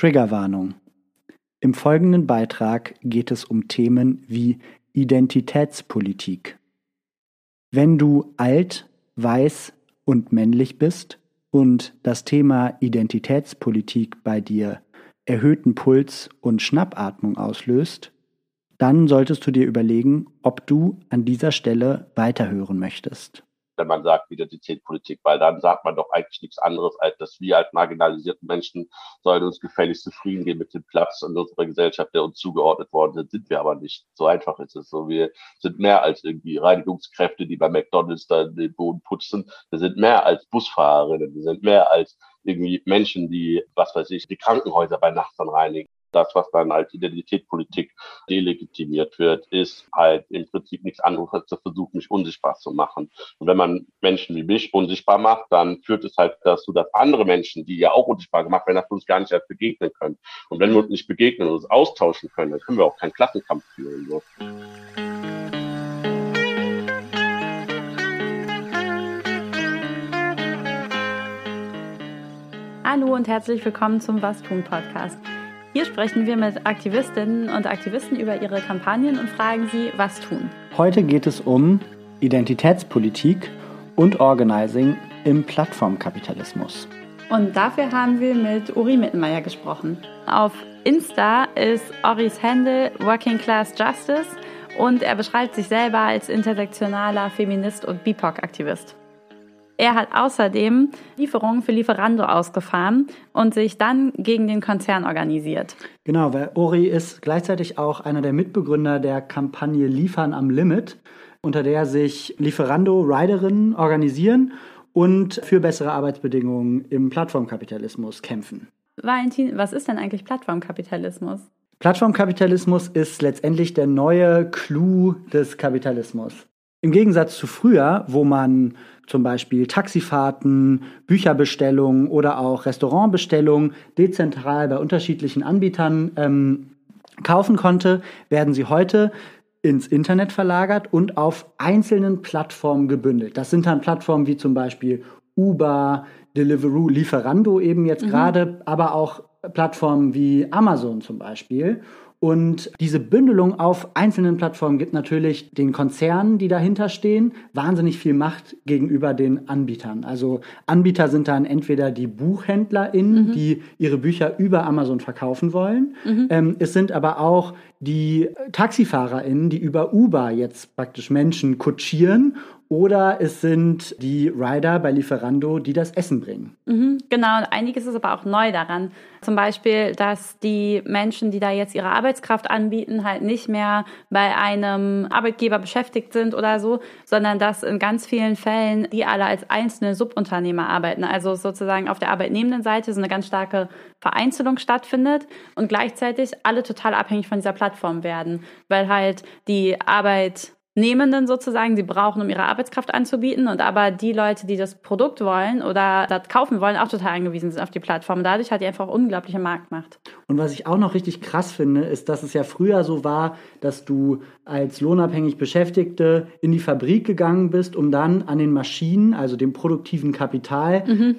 Triggerwarnung. Im folgenden Beitrag geht es um Themen wie Identitätspolitik. Wenn du alt, weiß und männlich bist und das Thema Identitätspolitik bei dir erhöhten Puls und Schnappatmung auslöst, dann solltest du dir überlegen, ob du an dieser Stelle weiterhören möchtest wenn man sagt Identitätspolitik, weil dann sagt man doch eigentlich nichts anderes, als dass wir als marginalisierte Menschen sollen uns gefälligst zufrieden gehen mit dem Platz in unserer Gesellschaft, der uns zugeordnet worden sind, sind wir aber nicht. So einfach ist es so. Wir sind mehr als irgendwie Reinigungskräfte, die bei McDonalds da den Boden putzen. Wir sind mehr als Busfahrerinnen. Wir sind mehr als irgendwie Menschen, die, was weiß ich, die Krankenhäuser bei Nacht dann reinigen das, was dann als Identitätspolitik delegitimiert wird, ist halt im Prinzip nichts anderes als der Versuch, mich unsichtbar zu machen. Und wenn man Menschen wie mich unsichtbar macht, dann führt es halt dazu, dass andere Menschen, die ja auch unsichtbar gemacht werden, dass wir uns gar nicht erst begegnen können. Und wenn wir uns nicht begegnen und uns austauschen können, dann können wir auch keinen Klassenkampf führen. So. Hallo und herzlich willkommen zum Was tun Podcast. Hier sprechen wir mit Aktivistinnen und Aktivisten über ihre Kampagnen und fragen sie, was tun. Heute geht es um Identitätspolitik und Organizing im Plattformkapitalismus. Und dafür haben wir mit Uri Mittenmeier gesprochen. Auf Insta ist Oris Handle Working Class Justice und er beschreibt sich selber als intersektionaler Feminist und BIPOC-Aktivist. Er hat außerdem Lieferungen für Lieferando ausgefahren und sich dann gegen den Konzern organisiert. Genau, weil Ori ist gleichzeitig auch einer der Mitbegründer der Kampagne Liefern am Limit, unter der sich Lieferando-Riderinnen organisieren und für bessere Arbeitsbedingungen im Plattformkapitalismus kämpfen. Valentin, was ist denn eigentlich Plattformkapitalismus? Plattformkapitalismus ist letztendlich der neue Clou des Kapitalismus. Im Gegensatz zu früher, wo man zum Beispiel Taxifahrten, Bücherbestellungen oder auch Restaurantbestellungen dezentral bei unterschiedlichen Anbietern ähm, kaufen konnte, werden sie heute ins Internet verlagert und auf einzelnen Plattformen gebündelt. Das sind dann Plattformen wie zum Beispiel Uber, Deliveroo, Lieferando eben jetzt mhm. gerade, aber auch Plattformen wie Amazon zum Beispiel. Und diese Bündelung auf einzelnen Plattformen gibt natürlich den Konzernen, die dahinter stehen, wahnsinnig viel Macht gegenüber den Anbietern. Also Anbieter sind dann entweder die BuchhändlerInnen, mhm. die ihre Bücher über Amazon verkaufen wollen. Mhm. Ähm, es sind aber auch die TaxifahrerInnen, die über Uber jetzt praktisch Menschen kutschieren oder es sind die Rider bei Lieferando, die das Essen bringen. Mhm, genau, und einiges ist aber auch neu daran. Zum Beispiel, dass die Menschen, die da jetzt ihre Arbeitskraft anbieten, halt nicht mehr bei einem Arbeitgeber beschäftigt sind oder so, sondern dass in ganz vielen Fällen die alle als einzelne Subunternehmer arbeiten. Also sozusagen auf der arbeitnehmenden Seite so eine ganz starke Vereinzelung stattfindet und gleichzeitig alle total abhängig von dieser Plattform werden, weil halt die Arbeit Nehmenden sozusagen, sie brauchen, um ihre Arbeitskraft anzubieten und aber die Leute, die das Produkt wollen oder das kaufen wollen, auch total angewiesen sind auf die Plattform. Dadurch hat die einfach unglaubliche Marktmacht. Und was ich auch noch richtig krass finde, ist, dass es ja früher so war, dass du als lohnabhängig Beschäftigte in die Fabrik gegangen bist, um dann an den Maschinen, also dem produktiven Kapital, mhm.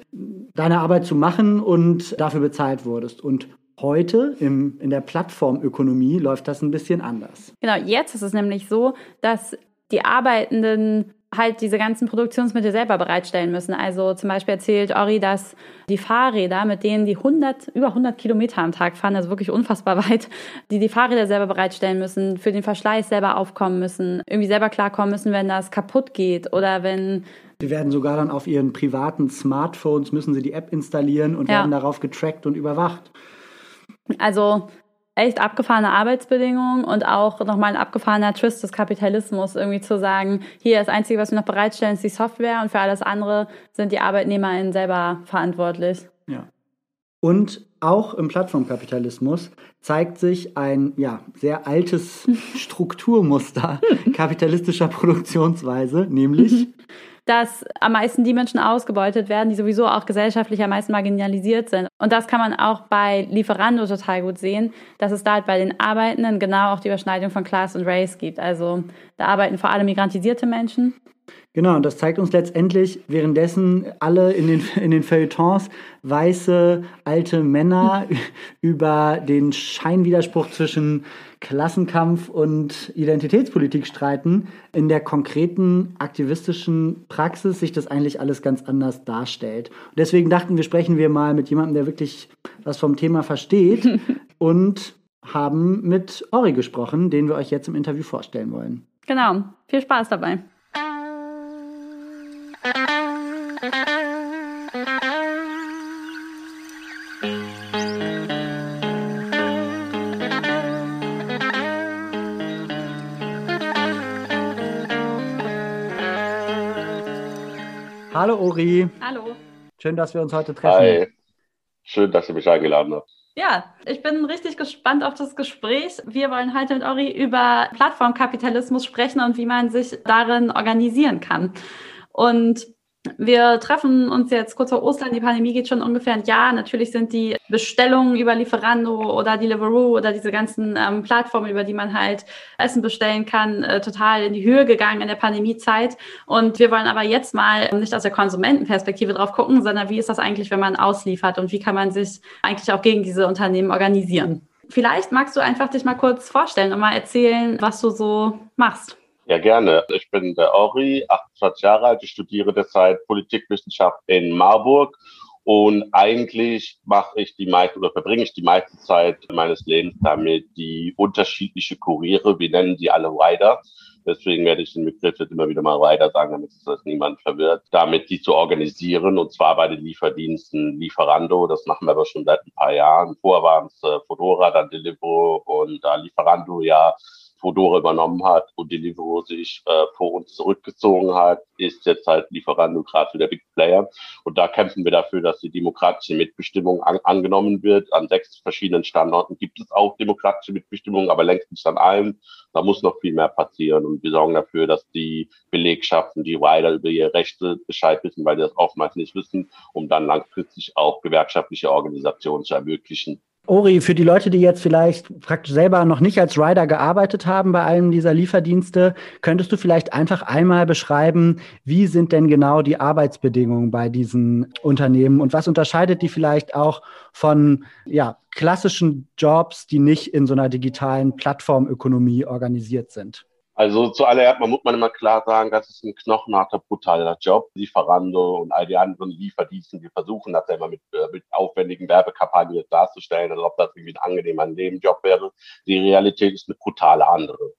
deine Arbeit zu machen und dafür bezahlt wurdest. Und Heute im, in der Plattformökonomie läuft das ein bisschen anders. Genau, jetzt ist es nämlich so, dass die Arbeitenden halt diese ganzen Produktionsmittel selber bereitstellen müssen. Also zum Beispiel erzählt Ori, dass die Fahrräder, mit denen die 100, über 100 Kilometer am Tag fahren, also wirklich unfassbar weit, die die Fahrräder selber bereitstellen müssen, für den Verschleiß selber aufkommen müssen, irgendwie selber klarkommen müssen, wenn das kaputt geht oder wenn Sie werden sogar dann auf ihren privaten Smartphones müssen sie die App installieren und ja. werden darauf getrackt und überwacht. Also echt abgefahrene Arbeitsbedingungen und auch nochmal ein abgefahrener Twist des Kapitalismus, irgendwie zu sagen, hier das Einzige, was wir noch bereitstellen, ist die Software und für alles andere sind die ArbeitnehmerInnen selber verantwortlich. Ja. Und auch im Plattformkapitalismus zeigt sich ein ja, sehr altes Strukturmuster kapitalistischer Produktionsweise, nämlich dass am meisten die Menschen ausgebeutet werden, die sowieso auch gesellschaftlich am meisten marginalisiert sind. Und das kann man auch bei Lieferando total gut sehen, dass es da halt bei den Arbeitenden genau auch die Überschneidung von Class und Race gibt. Also da arbeiten vor allem migrantisierte Menschen. Genau, und das zeigt uns letztendlich, währenddessen alle in den, in den Feuilletons weiße alte Männer über den Scheinwiderspruch zwischen Klassenkampf und Identitätspolitik streiten, in der konkreten aktivistischen Praxis sich das eigentlich alles ganz anders darstellt. Und deswegen dachten wir, sprechen wir mal mit jemandem, der wirklich was vom Thema versteht und haben mit Ori gesprochen, den wir euch jetzt im Interview vorstellen wollen. Genau, viel Spaß dabei. Hallo Ori. Hallo. Schön, dass wir uns heute treffen. Hi. Schön, dass ihr mich eingeladen habt. Ja, ich bin richtig gespannt auf das Gespräch. Wir wollen heute mit Ori über Plattformkapitalismus sprechen und wie man sich darin organisieren kann. Und wir treffen uns jetzt kurz vor Ostern. Die Pandemie geht schon ungefähr ein Jahr. Natürlich sind die Bestellungen über Lieferando oder Deliveroo oder diese ganzen ähm, Plattformen, über die man halt Essen bestellen kann, äh, total in die Höhe gegangen in der Pandemiezeit. Und wir wollen aber jetzt mal nicht aus der Konsumentenperspektive drauf gucken, sondern wie ist das eigentlich, wenn man ausliefert und wie kann man sich eigentlich auch gegen diese Unternehmen organisieren? Vielleicht magst du einfach dich mal kurz vorstellen und mal erzählen, was du so machst. Ja, gerne. Ich bin der Ori, 28 Jahre alt. Ich studiere derzeit Politikwissenschaft in Marburg. Und eigentlich mache ich die meiste oder verbringe ich die meiste Zeit meines Lebens damit, die unterschiedliche Kuriere, wir nennen die alle Rider. Deswegen werde ich den Begriff jetzt immer wieder mal Rider sagen, damit es das niemand verwirrt, damit die zu organisieren und zwar bei den Lieferdiensten Lieferando. Das machen wir aber schon seit ein paar Jahren. Vorher waren es äh, Fodora, dann Deliveroo und da Lieferando ja Fodora übernommen hat und Deliveroo sich äh, vor uns zurückgezogen hat, ist jetzt halt Lieferando gerade der Big Player. Und da kämpfen wir dafür, dass die demokratische Mitbestimmung an, angenommen wird. An sechs verschiedenen Standorten gibt es auch demokratische Mitbestimmung, aber längst nicht an allen. Da muss noch viel mehr passieren. Und wir sorgen dafür, dass die Belegschaften, die Rider über ihre Rechte Bescheid wissen, weil die das oftmals nicht wissen, um dann langfristig auch gewerkschaftliche Organisationen zu ermöglichen. Ori, für die Leute, die jetzt vielleicht praktisch selber noch nicht als Rider gearbeitet haben bei einem dieser Lieferdienste, könntest du vielleicht einfach einmal beschreiben, wie sind denn genau die Arbeitsbedingungen bei diesen Unternehmen und was unterscheidet die vielleicht auch von ja, klassischen Jobs, die nicht in so einer digitalen Plattformökonomie organisiert sind? Also zuallererst man muss man immer klar sagen, das ist ein knochenharter, brutaler Job. Lieferando und all die anderen Lieferdiensten, die versuchen das ja immer mit, äh, mit aufwendigen Werbekampagnen darzustellen, als ob das irgendwie ein angenehmer Nebenjob wäre. Die Realität ist eine brutale andere.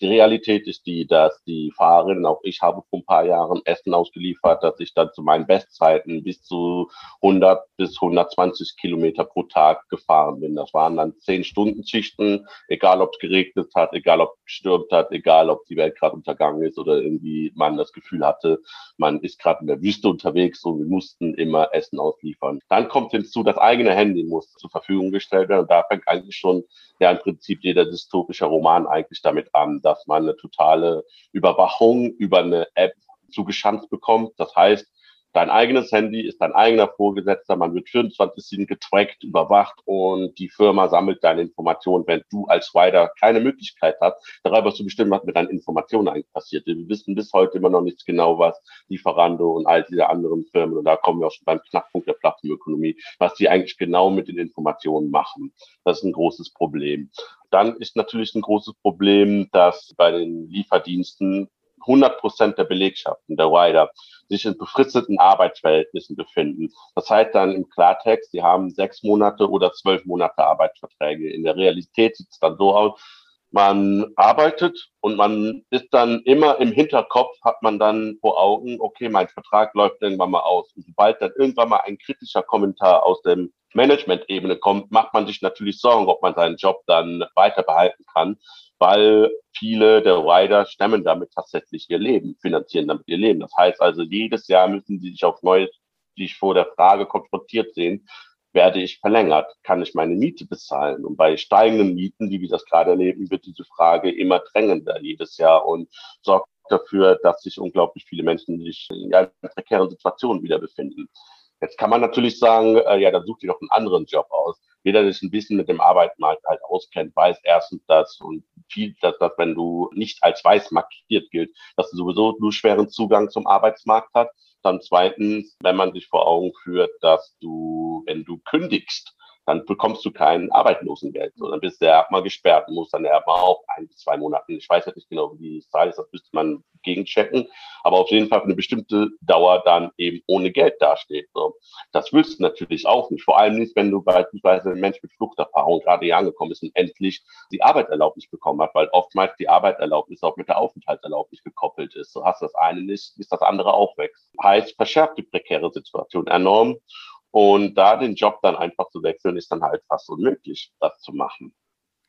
Die Realität ist die, dass die Fahrerinnen, auch ich habe vor ein paar Jahren Essen ausgeliefert, dass ich dann zu meinen Bestzeiten bis zu 100 bis 120 Kilometer pro Tag gefahren bin. Das waren dann 10 Stunden Schichten, egal ob es geregnet hat, egal ob es gestürmt hat, egal ob die Welt gerade untergangen ist oder irgendwie man das Gefühl hatte, man ist gerade in der Wüste unterwegs und wir mussten immer Essen ausliefern. Dann kommt hinzu, das eigene Handy muss zur Verfügung gestellt werden und da fängt eigentlich schon ja im Prinzip jeder dystopische Roman eigentlich damit an, dass man eine totale Überwachung über eine App zugeschanzt bekommt. Das heißt, Dein eigenes Handy ist dein eigener Vorgesetzter. Man wird 24-7 getrackt, überwacht und die Firma sammelt deine Informationen, wenn du als Rider keine Möglichkeit hast, darüber zu bestimmen, was mit deinen Informationen eigentlich passiert. Wir wissen bis heute immer noch nicht genau, was Lieferando und all diese anderen Firmen, und da kommen wir auch schon beim Knackpunkt der Plattformökonomie, was die eigentlich genau mit den Informationen machen. Das ist ein großes Problem. Dann ist natürlich ein großes Problem, dass bei den Lieferdiensten 100 Prozent der Belegschaften, der Rider, sich in befristeten Arbeitsverhältnissen befinden. Das heißt dann im Klartext, sie haben sechs Monate oder zwölf Monate Arbeitsverträge. In der Realität sieht es dann so aus, man arbeitet und man ist dann immer im Hinterkopf, hat man dann vor Augen, okay, mein Vertrag läuft irgendwann mal aus. Und sobald dann irgendwann mal ein kritischer Kommentar aus dem Management-Ebene kommt, macht man sich natürlich Sorgen, ob man seinen Job dann weiter behalten kann weil viele der Rider stemmen damit tatsächlich ihr Leben, finanzieren damit ihr Leben. Das heißt also, jedes Jahr müssen sie sich auf neue, sich vor der Frage konfrontiert sehen, werde ich verlängert? Kann ich meine Miete bezahlen? Und bei steigenden Mieten, wie wir das gerade erleben, wird diese Frage immer drängender jedes Jahr und sorgt dafür, dass sich unglaublich viele Menschen sich in einer prekären Situation wieder befinden. Jetzt kann man natürlich sagen, äh, ja, dann sucht ihr doch einen anderen Job aus. Jeder, der sich ein bisschen mit dem Arbeitsmarkt halt auskennt, weiß erstens, dass und viel, dass, dass wenn du nicht als weiß markiert gilt, dass du sowieso nur schweren Zugang zum Arbeitsmarkt hast. Dann zweitens, wenn man sich vor Augen führt, dass du, wenn du kündigst, dann bekommst du kein Arbeitslosengeld. So, dann bist du erstmal gesperrt und musst dann erstmal auch ein zwei Monate, ich weiß nicht genau, wie die Zahl ist, das müsste man gegenchecken, aber auf jeden Fall für eine bestimmte Dauer dann eben ohne Geld dasteht. So. Das willst du natürlich auch nicht, vor allem nicht, wenn du beispielsweise ein Mensch mit Fluchterfahrung gerade hier angekommen ist und endlich die Arbeitserlaubnis bekommen hat, weil oftmals die Arbeitserlaubnis auch mit der Aufenthaltserlaubnis gekoppelt ist. So hast du das eine nicht, ist das andere auch weg. Heißt, verschärft die prekäre Situation enorm. Und da den Job dann einfach zu wechseln, ist dann halt fast unmöglich, das zu machen.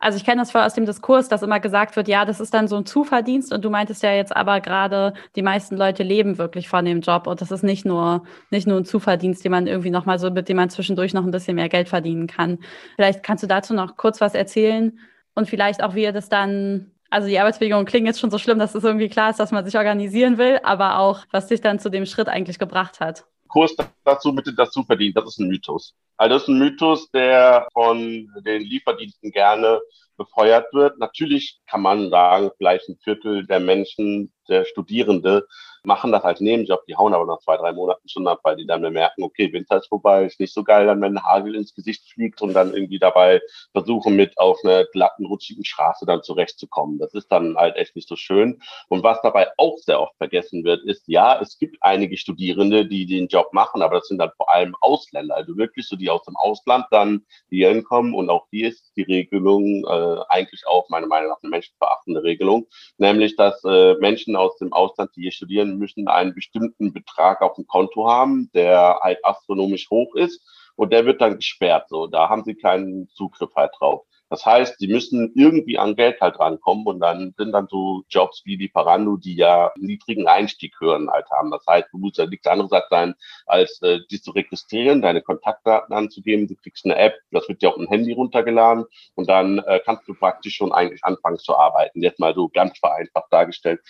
Also ich kenne das aus dem Diskurs, dass immer gesagt wird, ja, das ist dann so ein Zuverdienst und du meintest ja jetzt aber gerade, die meisten Leute leben wirklich von dem Job und das ist nicht nur, nicht nur ein Zuverdienst, den man irgendwie nochmal so, mit dem man zwischendurch noch ein bisschen mehr Geld verdienen kann. Vielleicht kannst du dazu noch kurz was erzählen und vielleicht auch, wie ihr das dann, also die Arbeitsbedingungen klingen jetzt schon so schlimm, dass es irgendwie klar ist, dass man sich organisieren will, aber auch, was dich dann zu dem Schritt eigentlich gebracht hat. Kurs dazu bitte dazu verdient. Das ist ein Mythos. Also das ist ein Mythos, der von den Lieferdiensten gerne befeuert wird. Natürlich kann man sagen, vielleicht ein Viertel der Menschen, der Studierende, machen das als Nebenjob, die hauen aber nach zwei, drei Monaten schon ab, weil die dann merken, okay, Winter ist vorbei, ist nicht so geil, dann wenn Hagel ins Gesicht fliegt und dann irgendwie dabei versuchen, mit auf einer glatten, rutschigen Straße dann zurechtzukommen. Das ist dann halt echt nicht so schön. Und was dabei auch sehr oft vergessen wird, ist, ja, es gibt einige Studierende, die den Job machen, aber das sind dann vor allem Ausländer, also wirklich so die aus dem Ausland dann hier hinkommen und auch hier ist die Regelung äh, eigentlich auch meiner Meinung nach eine menschenverachtende Regelung, nämlich dass äh, Menschen aus dem Ausland, die hier studieren, müssen einen bestimmten Betrag auf dem Konto haben, der halt astronomisch hoch ist und der wird dann gesperrt. So, da haben sie keinen Zugriff halt drauf. Das heißt, sie müssen irgendwie an Geld halt rankommen und dann sind dann so Jobs wie die Parando, die ja niedrigen Einstieghürden halt haben. Das heißt, du musst ja nichts anderes sein, als äh, dich zu registrieren, deine Kontaktdaten anzugeben. Du kriegst eine App, das wird dir auf ein Handy runtergeladen und dann äh, kannst du praktisch schon eigentlich anfangen zu arbeiten. Jetzt mal so ganz vereinfacht dargestellt.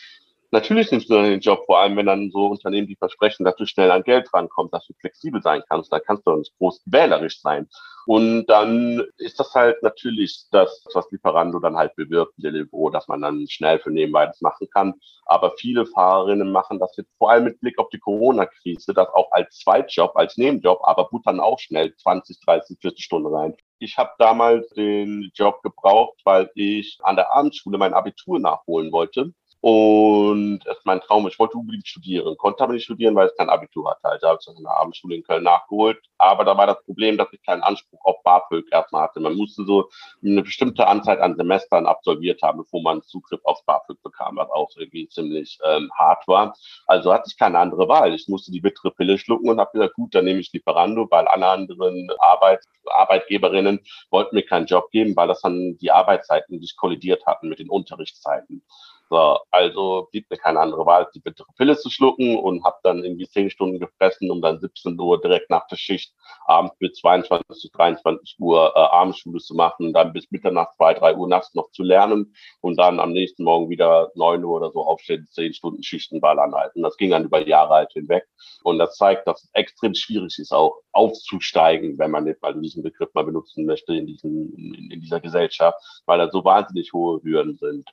Natürlich nimmst du dann den Job, vor allem wenn dann so Unternehmen die versprechen, dass du schnell an Geld rankommst, dass du flexibel sein kannst, da kannst du nicht groß wählerisch sein. Und dann ist das halt natürlich das, was Lieferando dann halt bewirbt, Deliveroo, dass man dann schnell für nebenbei das machen kann. Aber viele Fahrerinnen machen das jetzt vor allem mit Blick auf die Corona-Krise, das auch als Zweitjob, als Nebenjob, aber buttern auch schnell 20, 30, 40 Stunden rein. Ich habe damals den Job gebraucht, weil ich an der Abendschule mein Abitur nachholen wollte und das ist mein Traum. Ich wollte unbedingt studieren, konnte aber nicht studieren, weil ich kein Abitur hatte. Also habe ich das in der Abendschule in Köln nachgeholt. Aber da war das Problem, dass ich keinen Anspruch auf BAföG erstmal hatte. Man musste so eine bestimmte Anzahl an Semestern absolviert haben, bevor man Zugriff auf BAföG bekam, was auch irgendwie ziemlich ähm, hart war. Also hatte ich keine andere Wahl. Ich musste die bittere Pille schlucken und habe gesagt, gut, dann nehme ich Lieferando, weil alle anderen Arbeit, Arbeitgeberinnen wollten mir keinen Job geben, weil das dann die Arbeitszeiten sich kollidiert hatten mit den Unterrichtszeiten. So, also blieb mir keine andere Wahl, die bittere Pille zu schlucken und habe dann irgendwie zehn Stunden gefressen, um dann 17 Uhr direkt nach der Schicht abends bis 22, 23 Uhr äh, Abendschule zu machen, dann bis Mitternacht, zwei, drei Uhr nachts noch zu lernen und dann am nächsten Morgen wieder neun Uhr oder so aufstehen, zehn Stunden Schichtenball anhalten. Das ging dann über Jahre halt hinweg. Und das zeigt, dass es extrem schwierig ist, auch aufzusteigen, wenn man nicht mal diesen Begriff mal benutzen möchte in, diesen, in, in dieser Gesellschaft, weil da so wahnsinnig hohe Hürden sind.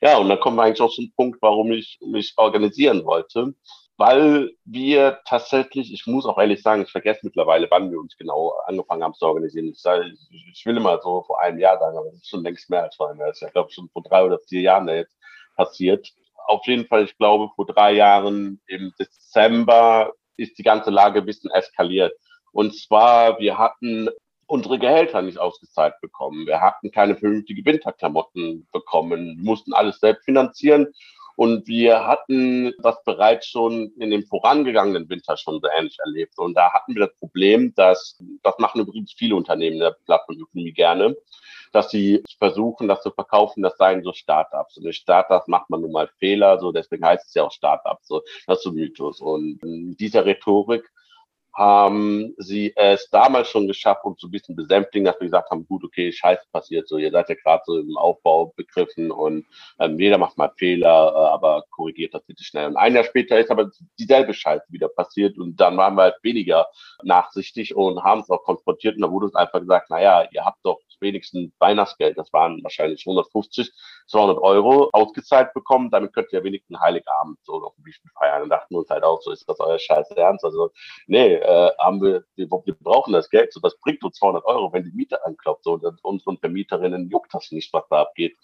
Ja, und dann kommen wir eigentlich auch zum Punkt, warum ich mich organisieren wollte. Weil wir tatsächlich, ich muss auch ehrlich sagen, ich vergesse mittlerweile, wann wir uns genau angefangen haben zu organisieren. Ich, sage, ich will immer so vor einem Jahr sagen, aber das ist schon längst mehr als vor einem Jahr. Das ist ja, glaube ich, schon vor drei oder vier Jahren jetzt passiert. Auf jeden Fall, ich glaube, vor drei Jahren im Dezember ist die ganze Lage ein bisschen eskaliert. Und zwar, wir hatten unsere Gehälter nicht ausgezahlt bekommen. Wir hatten keine vernünftige Winterklamotten bekommen. Mussten alles selbst finanzieren. Und wir hatten das bereits schon in dem vorangegangenen Winter schon so ähnlich erlebt. Und da hatten wir das Problem, dass, das machen übrigens viele Unternehmen in der Plattformökonomie gerne, dass sie versuchen, das zu verkaufen, das seien so Startups. Und durch Startups macht man nun mal Fehler, so deswegen heißt es ja auch Startups. So, das ist so Mythos. Und in dieser Rhetorik haben sie es damals schon geschafft, um so ein bisschen besänftigen, dass wir gesagt haben, gut, okay, Scheiße passiert so, ihr seid ja gerade so im Aufbau begriffen und ähm, jeder macht mal Fehler, äh, aber korrigiert das bitte schnell. Und ein Jahr später ist aber dieselbe Scheiße wieder passiert und dann waren wir halt weniger nachsichtig und haben es auch konfrontiert und da wurde uns einfach gesagt, naja, ihr habt doch wenigsten Weihnachtsgeld, das waren wahrscheinlich 150, 200 Euro ausgezahlt bekommen, damit könnt ihr wenigstens Heiligabend so auf dem Wiesn feiern. Und dachten uns halt auch so, ist das euer Scheiß Ernst? Also, nee, äh, haben wir, wir, wir brauchen das Geld, so, das bringt uns 200 Euro, wenn die Miete anklopft, so, unseren Vermieterinnen juckt das nicht, was da abgeht.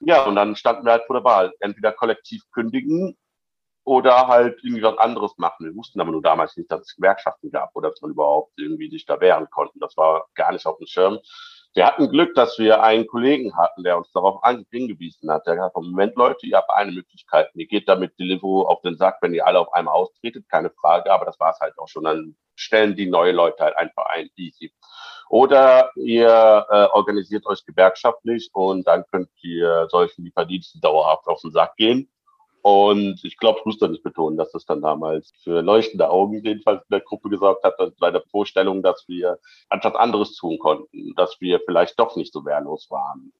Ja, und dann standen wir halt vor der Wahl. Entweder kollektiv kündigen oder halt irgendwie was anderes machen. Wir wussten aber nur damals nicht, dass es Gewerkschaften gab oder dass man überhaupt irgendwie sich da wehren konnte. Das war gar nicht auf dem Schirm. Wir hatten Glück, dass wir einen Kollegen hatten, der uns darauf hingewiesen hat. Der gesagt hat, Moment, Leute, ihr habt eine Möglichkeit. Ihr geht damit Deliveroo auf den Sack, wenn ihr alle auf einmal austretet, keine Frage, aber das war es halt auch schon. Dann stellen die neue Leute halt einfach ein, easy. Oder ihr äh, organisiert euch gewerkschaftlich und dann könnt ihr solchen Lieferdiensten dauerhaft auf den Sack gehen. Und ich glaube, ich muss da nicht betonen, dass das dann damals für leuchtende Augen jedenfalls in der Gruppe gesorgt hat, bei der Vorstellung, dass wir etwas anderes tun konnten, dass wir vielleicht doch nicht so wehrlos waren.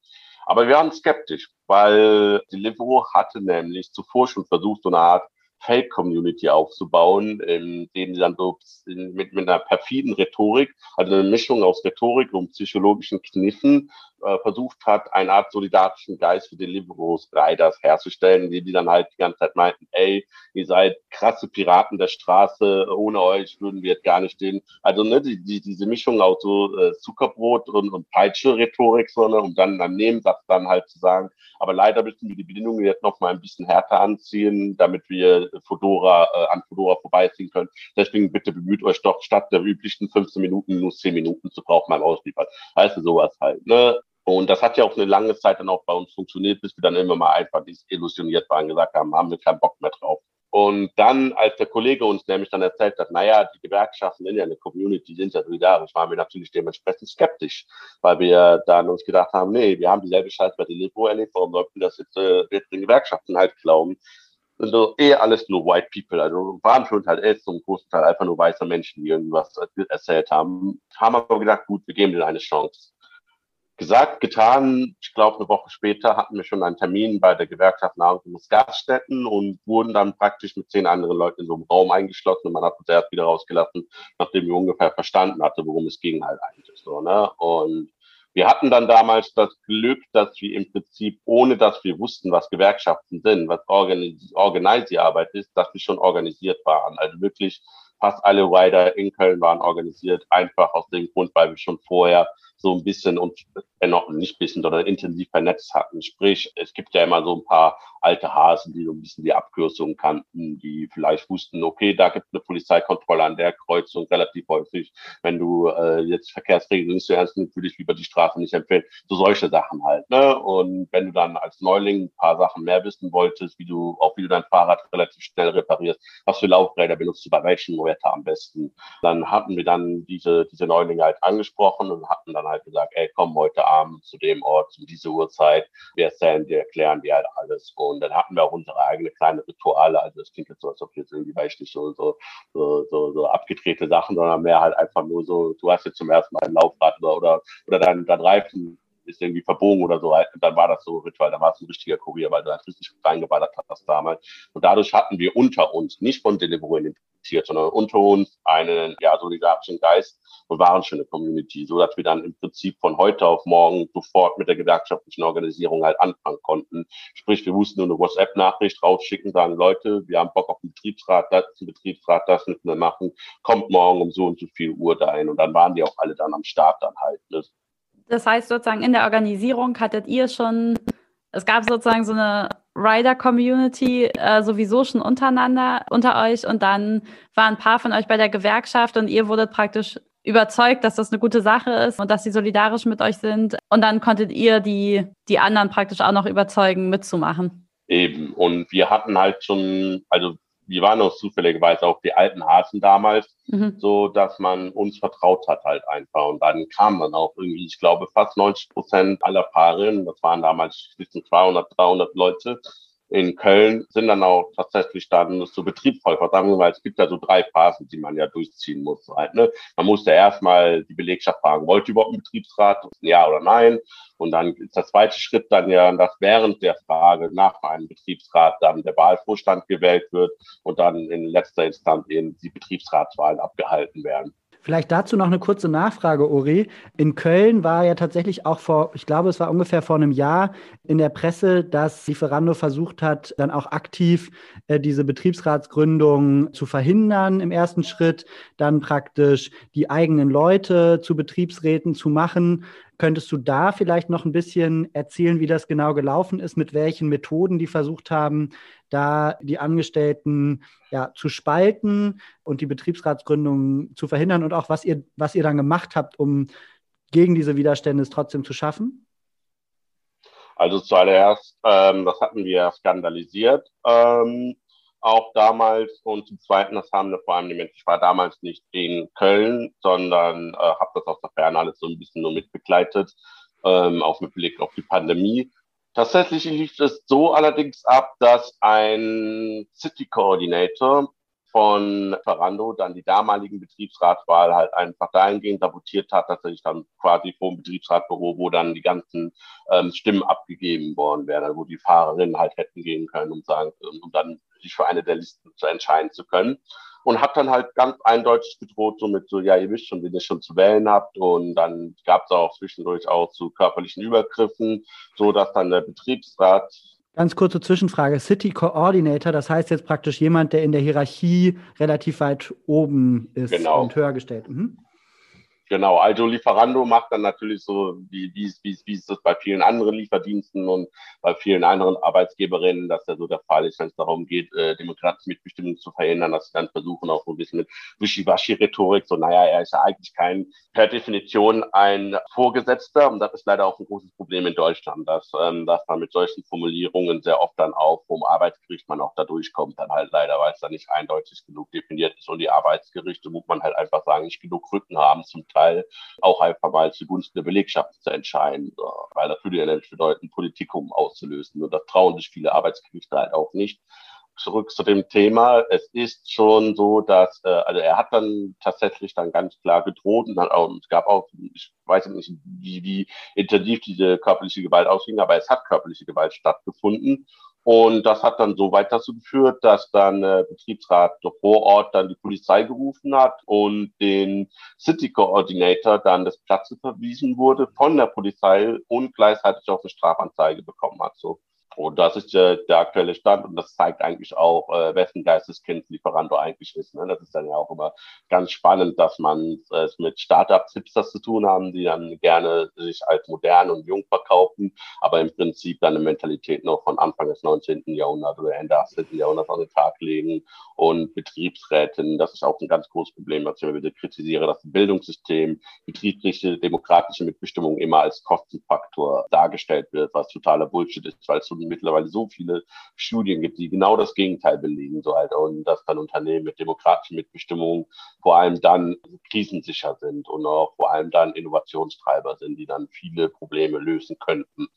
Aber wir waren skeptisch, weil Deliveroo hatte nämlich zuvor schon versucht, so eine Art Fake-Community aufzubauen, in dem sie dann so mit, mit einer perfiden Rhetorik, also eine Mischung aus Rhetorik und psychologischen Kniffen, äh, versucht hat, eine Art solidarischen Geist für Deliveroo Riders herzustellen, die, die dann halt die ganze Zeit meinten, ey, ihr seid krasse Piraten der Straße, ohne euch würden wir jetzt gar nicht stehen. Also ne, die, die, diese Mischung aus so äh, Zuckerbrot und, und Peitsche-Rhetorik, sondern um dann am Nebensatz dann halt zu sagen, aber leider müssen wir die Bedingungen jetzt noch mal ein bisschen härter anziehen, damit wir Fedora äh, an Fedora vorbeiziehen können. Deswegen bitte bemüht euch doch statt der üblichen 15 Minuten nur 10 Minuten zu brauchen beim Ausliefern. Also sowas halt. Ne? Und das hat ja auch eine lange Zeit dann auch bei uns funktioniert, bis wir dann immer mal einfach illusioniert waren, gesagt haben, haben wir keinen Bock mehr drauf. Und dann, als der Kollege uns nämlich dann erzählt hat, naja, die Gewerkschaften in der Community sind ja solidarisch, waren wir natürlich dementsprechend skeptisch, weil wir dann uns gedacht haben, nee, wir haben dieselbe Scheiße bei Deliveroo erlebt, warum sollten wir das jetzt äh, den Gewerkschaften halt glauben? sind so eh alles nur White People. Also waren uns halt echt zum großen Teil einfach nur weiße Menschen, die irgendwas erzählt haben. Haben aber gedacht, gut, wir geben denen eine Chance. Gesagt, getan, ich glaube, eine Woche später hatten wir schon einen Termin bei der Gewerkschaft Nahrungs- und Gaststätten und wurden dann praktisch mit zehn anderen Leuten in so einem Raum eingeschlossen und man hat uns erst wieder rausgelassen, nachdem wir ungefähr verstanden hatte, worum es ging halt eigentlich so, ne? Und wir hatten dann damals das Glück, dass wir im Prinzip, ohne dass wir wussten, was Gewerkschaften sind, was Organize-Arbeit ist, dass wir schon organisiert waren. Also wirklich fast alle Rider in Köln waren organisiert, einfach aus dem Grund, weil wir schon vorher so ein bisschen und äh, noch nicht bisschen, sondern intensiv vernetzt hatten. Sprich, es gibt ja immer so ein paar alte Hasen, die so ein bisschen die Abkürzungen kannten, die vielleicht wussten, okay, da gibt eine Polizeikontrolle an der Kreuzung relativ häufig. Wenn du äh, jetzt Verkehrsregeln nicht so ernst nimmst, würde ich über die Straße nicht empfehlen. So solche Sachen halt. Ne? Und wenn du dann als Neuling ein paar Sachen mehr wissen wolltest, wie du, auch wie du dein Fahrrad relativ schnell reparierst, was für Laufräder benutzt du bei welchen Wetter am besten, dann hatten wir dann diese, diese Neulinge halt angesprochen und hatten dann halt gesagt, ey, komm heute Abend zu dem Ort, zu dieser Uhrzeit, wir erzählen dir, erklären dir halt alles. Und dann hatten wir auch unsere eigene kleine Rituale. Also das klingt jetzt so, als ob jetzt irgendwie, weiß ich nicht, so, so, so, so, so abgedrehte Sachen, sondern mehr halt einfach nur so, du hast jetzt zum ersten Mal ein Laufrad oder, oder, oder dein, dein Reifen ist irgendwie verbogen oder so. Und dann war das so Ritual, da war es ein richtiger Kurier, weil du halt richtig reingeballert hast damals. Und dadurch hatten wir unter uns, nicht von Deliveroo identifiziert, sondern unter uns einen ja, solidarischen Geist und waren schon eine Community, so dass wir dann im Prinzip von heute auf morgen sofort mit der gewerkschaftlichen Organisierung halt anfangen konnten. Sprich, wir mussten nur eine WhatsApp-Nachricht rausschicken, sagen, Leute, wir haben Bock auf den Betriebsrat, das ist ein Betriebsrat, das müssen wir machen, kommt morgen um so und so viel Uhr dahin. Und dann waren die auch alle dann am Start dann halt. Ne? Das heißt sozusagen in der Organisierung hattet ihr schon, es gab sozusagen so eine Rider-Community äh, sowieso schon untereinander unter euch und dann waren ein paar von euch bei der Gewerkschaft und ihr wurdet praktisch überzeugt, dass das eine gute Sache ist und dass sie solidarisch mit euch sind. Und dann konntet ihr die, die anderen praktisch auch noch überzeugen, mitzumachen. Eben. Und wir hatten halt schon, also wir waren auch zufälligerweise auch die alten Hasen damals, mhm. so dass man uns vertraut hat halt einfach. Und dann kamen dann auch irgendwie, ich glaube, fast 90 Prozent aller Paare, das waren damals zwischen 200, 300 Leute, in Köln sind dann auch tatsächlich dann so wir mal, es gibt ja so drei Phasen, die man ja durchziehen muss. Halt, ne? Man muss ja erstmal die Belegschaft fragen, wollt ihr überhaupt einen Betriebsrat? Ja oder nein? Und dann ist der zweite Schritt dann ja, dass während der Frage nach einem Betriebsrat dann der Wahlvorstand gewählt wird und dann in letzter Instanz eben die Betriebsratswahlen abgehalten werden. Vielleicht dazu noch eine kurze Nachfrage, Uri. In Köln war ja tatsächlich auch vor, ich glaube, es war ungefähr vor einem Jahr in der Presse, dass Lieferando versucht hat, dann auch aktiv äh, diese Betriebsratsgründung zu verhindern im ersten Schritt, dann praktisch die eigenen Leute zu Betriebsräten zu machen. Könntest du da vielleicht noch ein bisschen erzählen, wie das genau gelaufen ist, mit welchen Methoden die versucht haben, da die Angestellten ja, zu spalten und die Betriebsratsgründung zu verhindern und auch was ihr, was ihr dann gemacht habt, um gegen diese Widerstände es trotzdem zu schaffen? Also zuallererst, ähm, das hatten wir skandalisiert. Ähm, auch damals und zum Zweiten, das haben wir vor allem die Menschen, ich war damals nicht in Köln, sondern äh, habe das aus der Ferne alles so ein bisschen nur mitbegleitet, ähm, auch mit Blick auf die Pandemie. Tatsächlich lief es so allerdings ab, dass ein City Coordinator von Ferrando dann die damaligen Betriebsratswahl halt einfach dahingehend sabotiert hat, dass er sich dann quasi vor dem Betriebsratbüro, wo dann die ganzen ähm, Stimmen abgegeben worden wären, wo die Fahrerinnen halt hätten gehen können, um sagen, um dann sich für eine der Listen zu entscheiden zu können. Und hat dann halt ganz eindeutig gedroht, so mit so, ja, ihr wisst schon, wen ihr schon zu wählen habt. Und dann gab es auch zwischendurch auch zu körperlichen Übergriffen, so dass dann der Betriebsrat Ganz kurze Zwischenfrage. City Coordinator, das heißt jetzt praktisch jemand, der in der Hierarchie relativ weit oben ist genau. und höher gestellt. Mhm. Genau, also Lieferando macht dann natürlich so, wie, wie, wie, wie ist das bei vielen anderen Lieferdiensten und bei vielen anderen Arbeitsgeberinnen, dass ja so der Fall ist, wenn es darum geht, äh, demokratische Mitbestimmung zu verhindern, dass sie dann versuchen, auch so ein bisschen mit Wischiwaschi-Rhetorik, so, naja, er ist ja eigentlich kein, per Definition ein Vorgesetzter und das ist leider auch ein großes Problem in Deutschland, dass, ähm, dass man mit solchen Formulierungen sehr oft dann auch vom Arbeitsgericht man auch da durchkommt, dann halt leider, weil es da nicht eindeutig genug definiert ist und die Arbeitsgerichte, muss man halt einfach sagen, nicht genug Rücken haben zum Teil Fall auch einfach mal zugunsten der Belegschaft zu entscheiden, weil das würde ja nämlich bedeuten, Politikum auszulösen. Und das trauen sich viele Arbeitsgerichte halt auch nicht zurück zu dem Thema. Es ist schon so, dass, äh, also er hat dann tatsächlich dann ganz klar gedroht und, auch, es gab auch, ich weiß nicht, wie, wie intensiv diese körperliche Gewalt ausging, aber es hat körperliche Gewalt stattgefunden. Und das hat dann so weit dazu geführt, dass dann äh, Betriebsrat vor Ort dann die Polizei gerufen hat und den City Coordinator dann des Platzes verwiesen wurde von der Polizei und gleichzeitig auch eine Strafanzeige bekommen hat. So. Und das ist äh, der aktuelle Stand und das zeigt eigentlich auch, äh, wessen Geisteskind Lieferando eigentlich ist. Ne? Das ist dann ja auch immer ganz spannend, dass man äh, es mit Startups, Hipsters zu tun haben, die dann gerne sich als modern und jung verkaufen, aber im Prinzip dann eine Mentalität noch von Anfang des 19. Jahrhunderts oder Ende des 18. Jahrhunderts an den Tag legen. Und Betriebsräten, das ist auch ein ganz großes Problem, was ich immer wieder kritisiere, dass das Bildungssystem, betriebliche, demokratische Mitbestimmung immer als Kostenfaktor dargestellt wird, was totaler Bullshit ist, weil es so mittlerweile so viele Studien gibt, die genau das Gegenteil belegen, so halt, und dass dann Unternehmen mit demokratischer Mitbestimmung vor allem dann krisensicher sind und auch vor allem dann Innovationstreiber sind, die dann viele Probleme lösen könnten.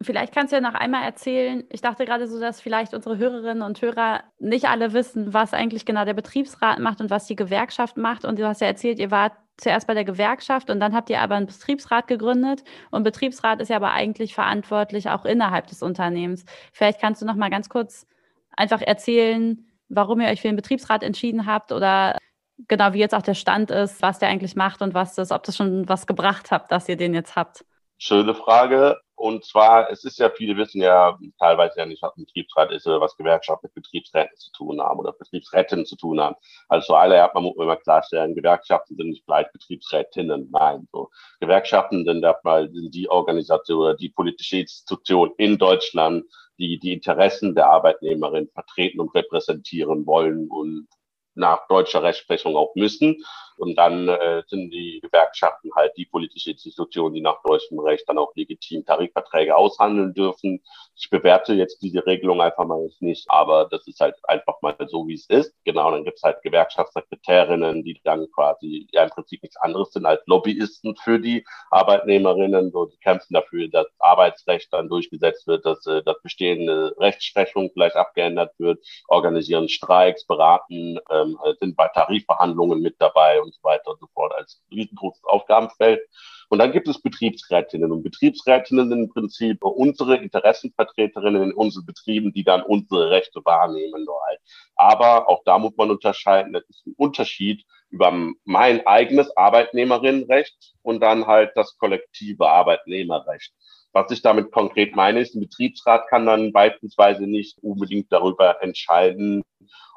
Vielleicht kannst du ja noch einmal erzählen, ich dachte gerade so, dass vielleicht unsere Hörerinnen und Hörer nicht alle wissen, was eigentlich genau der Betriebsrat macht und was die Gewerkschaft macht. Und du hast ja erzählt, ihr wart zuerst bei der Gewerkschaft und dann habt ihr aber einen Betriebsrat gegründet. Und Betriebsrat ist ja aber eigentlich verantwortlich auch innerhalb des Unternehmens. Vielleicht kannst du noch mal ganz kurz einfach erzählen, warum ihr euch für den Betriebsrat entschieden habt oder genau wie jetzt auch der Stand ist, was der eigentlich macht und was das, ob das schon was gebracht habt, dass ihr den jetzt habt. Schöne Frage. Und zwar, es ist ja, viele wissen ja teilweise ja nicht, was ein Betriebsrat ist oder was Gewerkschaften mit Betriebsräten zu tun haben oder Betriebsrätinnen zu tun haben. Also alle hat man muss immer klarstellen, Gewerkschaften sind nicht gleich Betriebsrätinnen. Nein, so. Gewerkschaften sind erstmal die Organisation oder die politische Institution in Deutschland, die die Interessen der Arbeitnehmerin vertreten und repräsentieren wollen und nach deutscher Rechtsprechung auch müssen. Und dann äh, sind die Gewerkschaften halt die politische Institution, die nach deutschem Recht dann auch legitim Tarifverträge aushandeln dürfen. Ich bewerte jetzt diese Regelung einfach mal nicht, aber das ist halt einfach mal so, wie es ist. Genau, dann gibt's halt Gewerkschaftssekretärinnen, die dann quasi ja im Prinzip nichts anderes sind als Lobbyisten für die Arbeitnehmerinnen. So, die kämpfen dafür, dass Arbeitsrecht dann durchgesetzt wird, dass äh, das bestehende Rechtsprechung vielleicht abgeändert wird, organisieren Streiks, beraten, ähm, sind bei Tarifverhandlungen mit dabei und so weiter und so fort als riesengroßes Aufgabenfeld. Und dann gibt es Betriebsrätinnen und Betriebsrätinnen sind im Prinzip unsere Interessenvertreterinnen in unseren Betrieben, die dann unsere Rechte wahrnehmen. Aber auch da muss man unterscheiden, das ist ein Unterschied, über mein eigenes Arbeitnehmerinnenrecht und dann halt das kollektive Arbeitnehmerrecht. Was ich damit konkret meine, ist, ein Betriebsrat kann dann beispielsweise nicht unbedingt darüber entscheiden,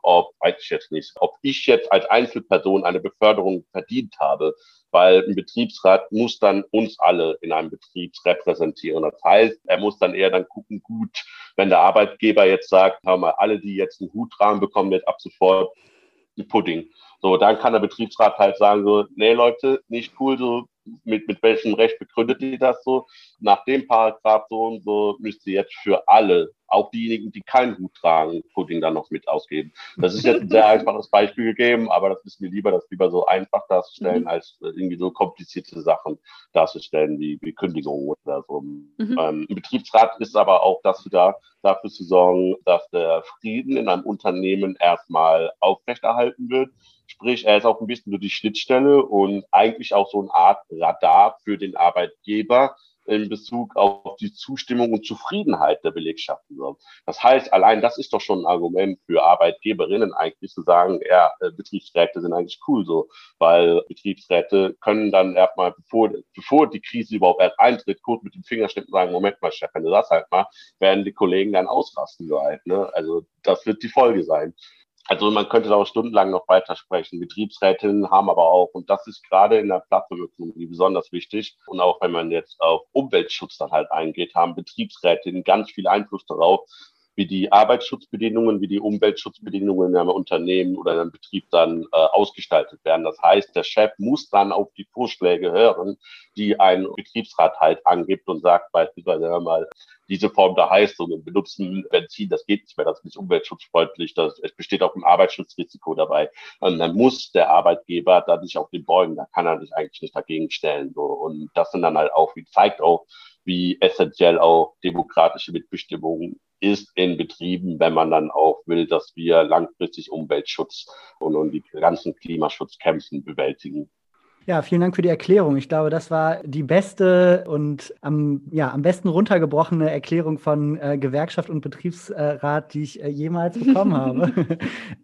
ob, weiß ich jetzt nicht, ob ich jetzt als Einzelperson eine Beförderung verdient habe, weil ein Betriebsrat muss dann uns alle in einem Betrieb repräsentieren. Das heißt, er muss dann eher dann gucken, gut, wenn der Arbeitgeber jetzt sagt, haben wir alle, die jetzt einen Hutrahmen bekommen, jetzt ab sofort Pudding. So, dann kann der Betriebsrat halt sagen so, nee Leute, nicht cool, so mit, mit welchem Recht begründet ihr das so? Nach dem Paragraph so und so müsst ihr jetzt für alle, auch diejenigen, die keinen Hut tragen, Pudding dann noch mit ausgeben. Das ist jetzt ein sehr einfaches Beispiel gegeben, aber das ist mir lieber, das lieber so einfach darzustellen, mhm. als irgendwie so komplizierte Sachen darzustellen, wie, wie Kündigungen oder so. Mhm. Ähm, Im Betriebsrat ist aber auch dafür da, dafür zu sorgen, dass der Frieden in einem Unternehmen erstmal aufrechterhalten wird Sprich, er ist auch ein bisschen nur die Schnittstelle und eigentlich auch so eine Art Radar für den Arbeitgeber in Bezug auf die Zustimmung und Zufriedenheit der Belegschaften. Das heißt, allein das ist doch schon ein Argument für Arbeitgeberinnen eigentlich zu sagen, ja, äh, Betriebsräte sind eigentlich cool so, weil Betriebsräte können dann erstmal, bevor, bevor die Krise überhaupt erst eintritt, kurz mit dem Fingerschnitt sagen, Moment mal, Chef, wenn du das halt mal, werden die Kollegen dann ausrasten so halt. Ne? Also das wird die Folge sein. Also man könnte da auch stundenlang noch weitersprechen. Betriebsrätinnen haben aber auch, und das ist gerade in der Plattformökonomie besonders wichtig, und auch wenn man jetzt auf Umweltschutz dann halt eingeht, haben Betriebsrätinnen ganz viel Einfluss darauf, wie die Arbeitsschutzbedingungen, wie die Umweltschutzbedingungen in einem Unternehmen oder in einem Betrieb dann äh, ausgestaltet werden. Das heißt, der Chef muss dann auf die Vorschläge hören, die ein Betriebsrat halt angibt und sagt beispielsweise hör mal, diese Form der Heizung benutzen Benzin, das geht nicht mehr, das ist nicht umweltschutzfreundlich, das, es besteht auch ein Arbeitsschutzrisiko dabei. Und dann muss der Arbeitgeber da nicht auf den beugen, da kann er sich eigentlich nicht dagegen stellen. So. Und das sind dann halt auch, wie zeigt auch, wie essentiell auch demokratische Mitbestimmung ist in Betrieben, wenn man dann auch will, dass wir langfristig Umweltschutz und, und die ganzen Klimaschutzkämpfen bewältigen. Ja, vielen Dank für die Erklärung. Ich glaube, das war die beste und am, ja, am besten runtergebrochene Erklärung von äh, Gewerkschaft und Betriebsrat, die ich äh, jemals bekommen habe.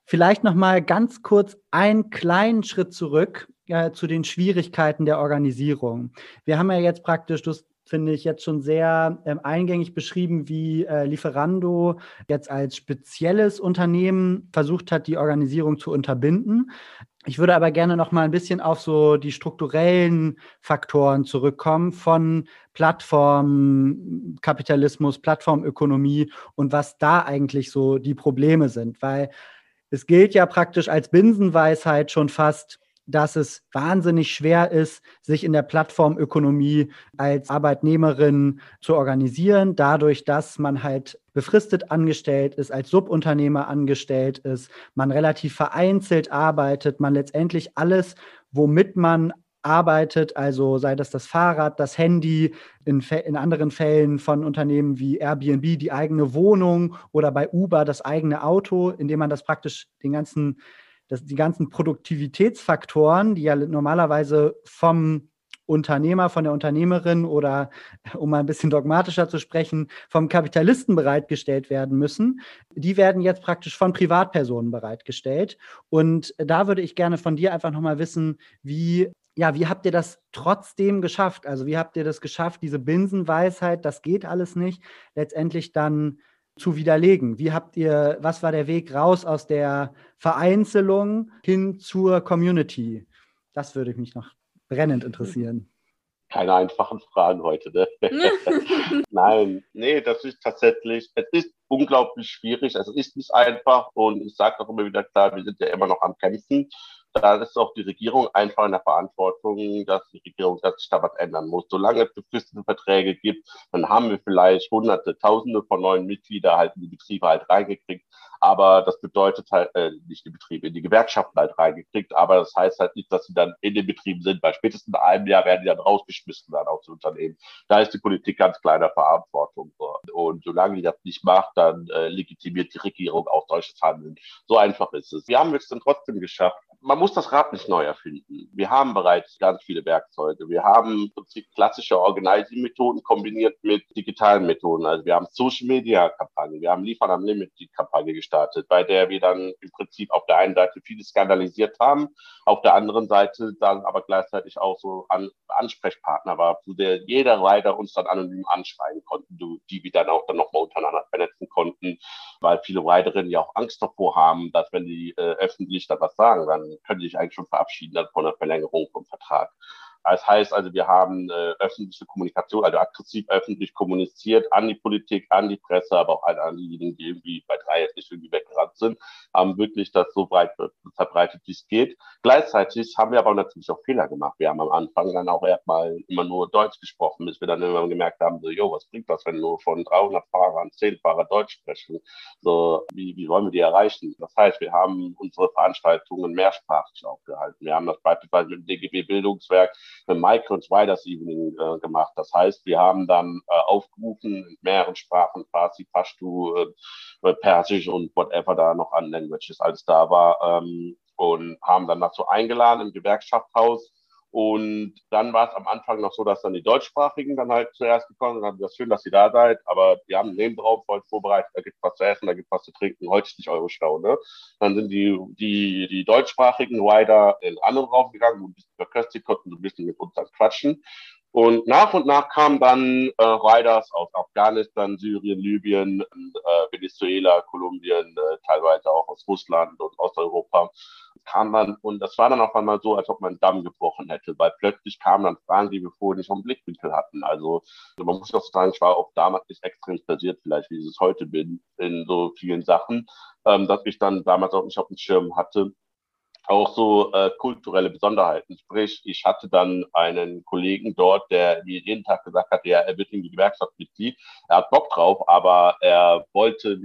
Vielleicht noch mal ganz kurz einen kleinen Schritt zurück äh, zu den Schwierigkeiten der Organisierung. Wir haben ja jetzt praktisch, du finde ich, jetzt schon sehr ähm, eingängig beschrieben, wie äh, Lieferando jetzt als spezielles Unternehmen versucht hat, die Organisierung zu unterbinden. Ich würde aber gerne noch mal ein bisschen auf so die strukturellen Faktoren zurückkommen von Plattformkapitalismus, Plattformökonomie und was da eigentlich so die Probleme sind, weil es gilt ja praktisch als Binsenweisheit schon fast, dass es wahnsinnig schwer ist, sich in der Plattformökonomie als Arbeitnehmerin zu organisieren, dadurch, dass man halt befristet angestellt ist, als Subunternehmer angestellt ist, man relativ vereinzelt arbeitet, man letztendlich alles, womit man arbeitet, also sei das das Fahrrad, das Handy, in, in, anderen Fällen von Unternehmen wie Airbnb die eigene Wohnung oder bei Uber das eigene Auto, indem man das praktisch den ganzen dass die ganzen Produktivitätsfaktoren, die ja normalerweise vom Unternehmer, von der Unternehmerin oder, um mal ein bisschen dogmatischer zu sprechen, vom Kapitalisten bereitgestellt werden müssen, die werden jetzt praktisch von Privatpersonen bereitgestellt. Und da würde ich gerne von dir einfach nochmal wissen, wie, ja, wie habt ihr das trotzdem geschafft? Also wie habt ihr das geschafft, diese Binsenweisheit, das geht alles nicht, letztendlich dann zu widerlegen? Wie habt ihr, was war der Weg raus aus der Vereinzelung hin zur Community? Das würde mich noch brennend interessieren. Keine einfachen Fragen heute, ne? Nein, nee, das ist tatsächlich, es ist unglaublich schwierig, es ist nicht einfach und ich sage auch immer wieder klar, wir sind ja immer noch am Kämpfen da ist auch die Regierung einfach in der Verantwortung, dass die Regierung dass sich da was ändern muss. Solange es befristete Verträge gibt, dann haben wir vielleicht hunderte, tausende von neuen Mitgliedern halt in die Betriebe halt reingekriegt. Aber das bedeutet halt, äh, nicht die Betriebe, in die Gewerkschaften halt reingekriegt. Aber das heißt halt nicht, dass sie dann in den Betrieben sind, weil spätestens in einem Jahr werden die dann rausgeschmissen dann aus dem Unternehmen. Da ist die Politik ganz kleiner Verantwortung. Und solange die das nicht macht, dann äh, legitimiert die Regierung auch solches Handeln. So einfach ist es. Wir haben es dann trotzdem geschafft, man muss das Rad nicht neu erfinden. Wir haben bereits ganz viele Werkzeuge. Wir haben im Prinzip klassische Organizing-Methoden kombiniert mit digitalen Methoden. Also wir haben Social-Media-Kampagnen, wir haben Liefern am Limit die Kampagne gestartet, bei der wir dann im Prinzip auf der einen Seite viele skandalisiert haben, auf der anderen Seite dann aber gleichzeitig auch so an Ansprechpartner war, wo der jeder Rider uns dann anonym anschreiben konnten, die wir dann auch dann nochmal untereinander vernetzen konnten, weil viele Riderinnen ja auch Angst davor haben, dass wenn die äh, öffentlich da was sagen, dann können die sich eigentlich schon verabschieden dann von der Verlängerung vom Vertrag. Das heißt also, wir haben äh, öffentliche Kommunikation, also aggressiv öffentlich kommuniziert an die Politik, an die Presse, aber auch an diejenigen, die irgendwie bei drei jetzt nicht irgendwie weggerannt sind, haben wirklich das so breit verbreitet, wie es geht. Gleichzeitig haben wir aber natürlich auch Fehler gemacht. Wir haben am Anfang dann auch erstmal immer nur Deutsch gesprochen, bis wir dann immer gemerkt haben, so, jo, was bringt das, wenn nur von 300 Fahrern 10 Fahrer Deutsch sprechen? So, wie, wie wollen wir die erreichen? Das heißt, wir haben unsere Veranstaltungen mehrsprachig aufgehalten. Wir haben das beispielsweise mit dem DGB Bildungswerk Migrant Riders Evening äh, gemacht. Das heißt, wir haben dann äh, aufgerufen in mehreren Sprachen, Farsi, Pashtu, äh, Persisch und whatever da noch an Languages alles da war ähm, und haben dann dazu eingeladen im Gewerkschaftshaus und dann war es am Anfang noch so, dass dann die Deutschsprachigen dann halt zuerst gekommen sind. Dann das schön, dass ihr da seid, aber die haben neben drauf heute vorbereitet, da gibt es was zu essen, da gibt es was zu trinken, heute ist nicht eure Stau, ne? Dann sind die, die, die deutschsprachigen weiter in den anderen Raum gegangen, ein bisschen verköstigt, konnten so ein bisschen mit uns dann quatschen. Und nach und nach kamen dann äh, Riders aus Afghanistan, Syrien, Libyen, äh, Venezuela, Kolumbien, äh, teilweise auch aus Russland und Osteuropa. Kam dann, und das war dann auf einmal so, als ob man einen Damm gebrochen hätte, weil plötzlich kamen dann Fragen, die wir vorher nicht vom Blickwinkel hatten. Also, man muss auch sagen, ich war auch damals nicht extrem versiert, vielleicht wie ich es heute bin, in so vielen Sachen, ähm, dass ich dann damals auch nicht auf dem Schirm hatte, auch so äh, kulturelle Besonderheiten. Sprich, ich hatte dann einen Kollegen dort, der mir jeden Tag gesagt hat, ja, er wird in die Gewerkschaftsmitglied, er hat Bock drauf, aber er wollte,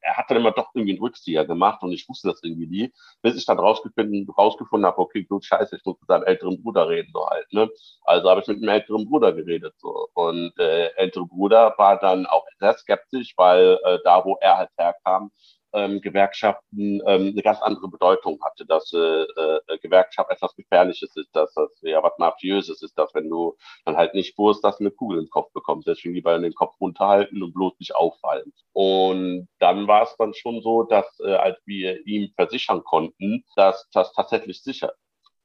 er hat dann immer doch irgendwie einen Rückzieher gemacht und ich wusste das irgendwie nie, bis ich dann rausgefunden, rausgefunden habe, okay, gut, scheiße, ich muss mit seinem älteren Bruder reden, so halt, ne? Also habe ich mit dem älteren Bruder geredet, so. Und äh, ältere Bruder war dann auch sehr skeptisch, weil äh, da, wo er halt herkam, ähm, Gewerkschaften ähm, eine ganz andere Bedeutung hatte, dass äh, äh, Gewerkschaft etwas Gefährliches ist, dass das ja was Mafiöses ist, dass wenn du dann halt nicht wusst, dass du eine Kugel im Kopf bekommst, deswegen lieber den Kopf runterhalten und bloß nicht auffallen. Und dann war es dann schon so, dass äh, als wir ihm versichern konnten, dass das tatsächlich sicher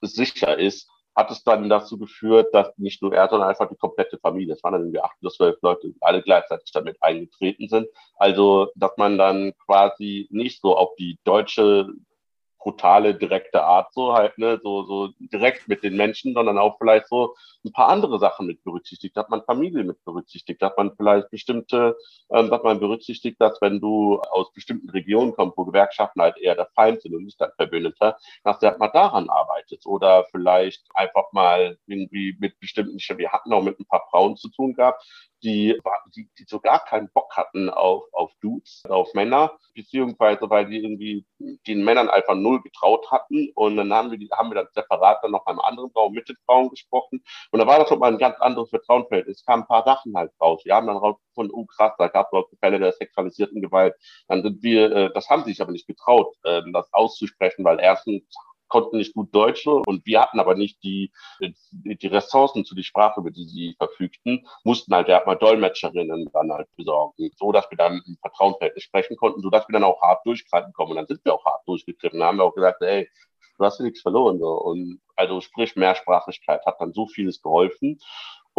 sicher ist, hat es dann dazu geführt, dass nicht nur er, sondern einfach die komplette Familie, es waren dann irgendwie acht oder zwölf Leute, alle gleichzeitig damit eingetreten sind. Also, dass man dann quasi nicht so auf die deutsche brutale, direkte Art so halt, ne, so, so direkt mit den Menschen, sondern auch vielleicht so ein paar andere Sachen mit berücksichtigt, hat man Familie mit berücksichtigt, hat man vielleicht bestimmte, ähm, hat man berücksichtigt, dass wenn du aus bestimmten Regionen kommst, wo Gewerkschaften halt eher der Feind sind und nicht dein Verbündeter, dass der halt mal daran arbeitet oder vielleicht einfach mal irgendwie mit bestimmten, wir hatten auch mit ein paar Frauen zu tun gehabt, die, die, die so gar keinen Bock hatten auf, auf Dudes, auf Männer, beziehungsweise weil die irgendwie den Männern einfach null getraut hatten. Und dann haben wir, die, haben wir dann separat dann noch einem anderen Raum mit den Frauen gesprochen. Und da war das nochmal ein ganz anderes Vertrauensfeld. Es kamen ein paar Sachen halt raus. Wir haben dann rausgefunden, oh krass, da gab es auch Fälle der sexualisierten Gewalt. Dann sind wir, äh, das haben sie sich aber nicht getraut, äh, das auszusprechen, weil erstens konnten nicht gut Deutsch und wir hatten aber nicht die, die Ressourcen zu die Sprache, über die sie verfügten, mussten halt ja mal Dolmetscherinnen dann halt besorgen, so dass wir dann im Vertrauensverhältnis sprechen konnten, so dass wir dann auch hart durchgreifen kommen. Und dann sind wir auch hart durchgegriffen. Haben wir auch gesagt, ey, du hast ja nichts verloren. Und also sprich, Mehrsprachigkeit hat dann so vieles geholfen.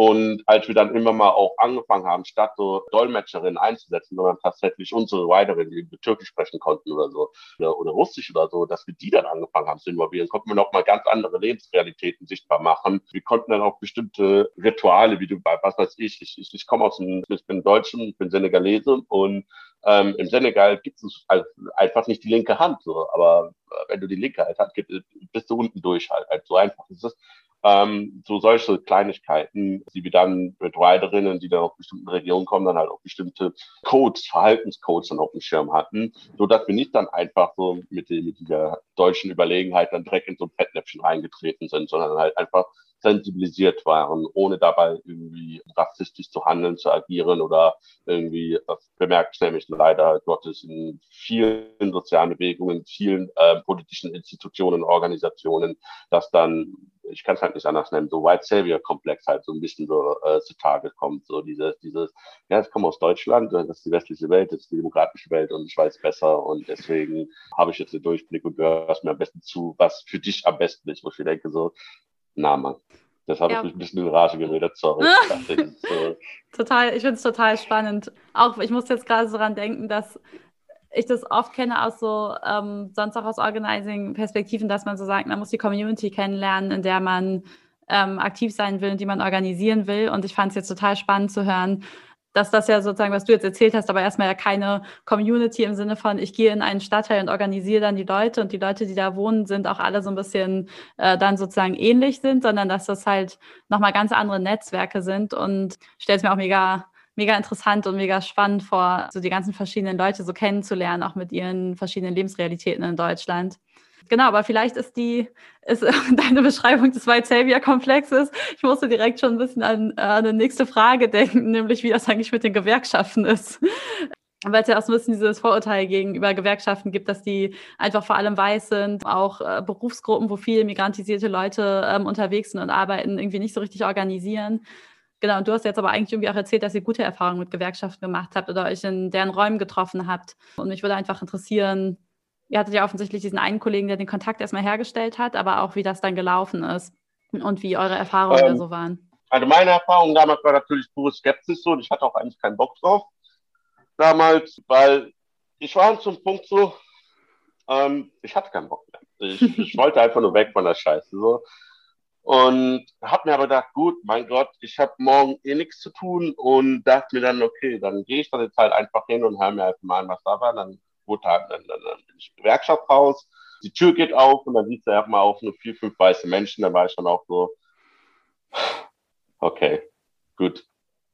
Und als wir dann immer mal auch angefangen haben, statt so Dolmetscherinnen einzusetzen, sondern tatsächlich unsere Riderinnen, die Türkisch sprechen konnten oder so, oder, Russisch oder so, dass wir die dann angefangen haben zu involvieren, konnten wir noch mal ganz andere Lebensrealitäten sichtbar machen. Wir konnten dann auch bestimmte Rituale, wie du bei, was weiß ich, ich, ich, ich komme aus dem, ich bin Deutschen, ich bin Senegalese und ähm, Im Senegal gibt es einfach nicht die linke Hand, so. aber äh, wenn du die linke halt hast, bist du unten durch halt. halt so einfach ist es. Ähm, so solche Kleinigkeiten, die wir dann mit Riderinnen, die dann aus bestimmten Regionen kommen, dann halt auch bestimmte Codes, Verhaltenscodes dann auf dem Schirm hatten, so dass wir nicht dann einfach so mit, die, mit dieser deutschen Überlegenheit dann direkt in so ein Fettnäpfchen reingetreten sind, sondern halt einfach sensibilisiert waren, ohne dabei irgendwie rassistisch zu handeln, zu agieren oder irgendwie, das bemerke ich nämlich leider Gottes in vielen sozialen Bewegungen, vielen äh, politischen Institutionen, Organisationen, dass dann ich kann es halt nicht anders nennen, so White Savior-Komplex halt so ein bisschen so äh, zutage kommt. So dieses, dieses, ja, ich komme aus Deutschland, das ist die westliche Welt, das ist die demokratische Welt und ich weiß besser und deswegen habe ich jetzt den Durchblick und gehöre mir am besten zu, was für dich am besten ist, wo ich denke so, na Mann. Das habe ja. ich mich ein bisschen in Rage geredet, sorry. so. Total, ich finde es total spannend. Auch ich muss jetzt gerade so dran denken, dass ich das oft kenne aus so, ähm, sonst auch aus Organizing-Perspektiven, dass man so sagt, man muss die Community kennenlernen, in der man ähm, aktiv sein will und die man organisieren will. Und ich fand es jetzt total spannend zu hören, dass das ja sozusagen, was du jetzt erzählt hast, aber erstmal ja keine Community im Sinne von, ich gehe in einen Stadtteil und organisiere dann die Leute und die Leute, die da wohnen, sind auch alle so ein bisschen äh, dann sozusagen ähnlich sind, sondern dass das halt nochmal ganz andere Netzwerke sind und stellt es mir auch mega mega interessant und mega spannend vor, so die ganzen verschiedenen Leute so kennenzulernen, auch mit ihren verschiedenen Lebensrealitäten in Deutschland. Genau, aber vielleicht ist die, ist deine Beschreibung des White Savior Komplexes. Ich musste direkt schon ein bisschen an, an eine nächste Frage denken, nämlich wie das eigentlich mit den Gewerkschaften ist. Weil es ja auch so ein bisschen dieses Vorurteil gegenüber Gewerkschaften gibt, dass die einfach vor allem weiß sind, auch äh, Berufsgruppen, wo viele migrantisierte Leute ähm, unterwegs sind und arbeiten, irgendwie nicht so richtig organisieren. Genau, und du hast jetzt aber eigentlich irgendwie auch erzählt, dass ihr gute Erfahrungen mit Gewerkschaften gemacht habt oder euch in deren Räumen getroffen habt. Und mich würde einfach interessieren, ihr hattet ja offensichtlich diesen einen Kollegen, der den Kontakt erstmal hergestellt hat, aber auch wie das dann gelaufen ist und wie eure Erfahrungen ähm, da so waren. Also meine Erfahrung damals war natürlich pure Skepsis so und ich hatte auch eigentlich keinen Bock drauf damals, weil ich war zum Punkt so, ähm, ich hatte keinen Bock mehr. Ich, ich wollte einfach nur weg von der Scheiße. So. Und habe mir aber gedacht, gut, mein Gott, ich habe morgen eh nichts zu tun und dachte mir dann, okay, dann gehe ich dann jetzt halt einfach hin und höre mir einfach mal an, was da war. Dann, halt, dann, dann, dann bin ich im Gewerkschaftshaus, die Tür geht auf und dann siehst du erstmal auf nur vier, fünf weiße Menschen. Da war ich dann auch so, okay, gut,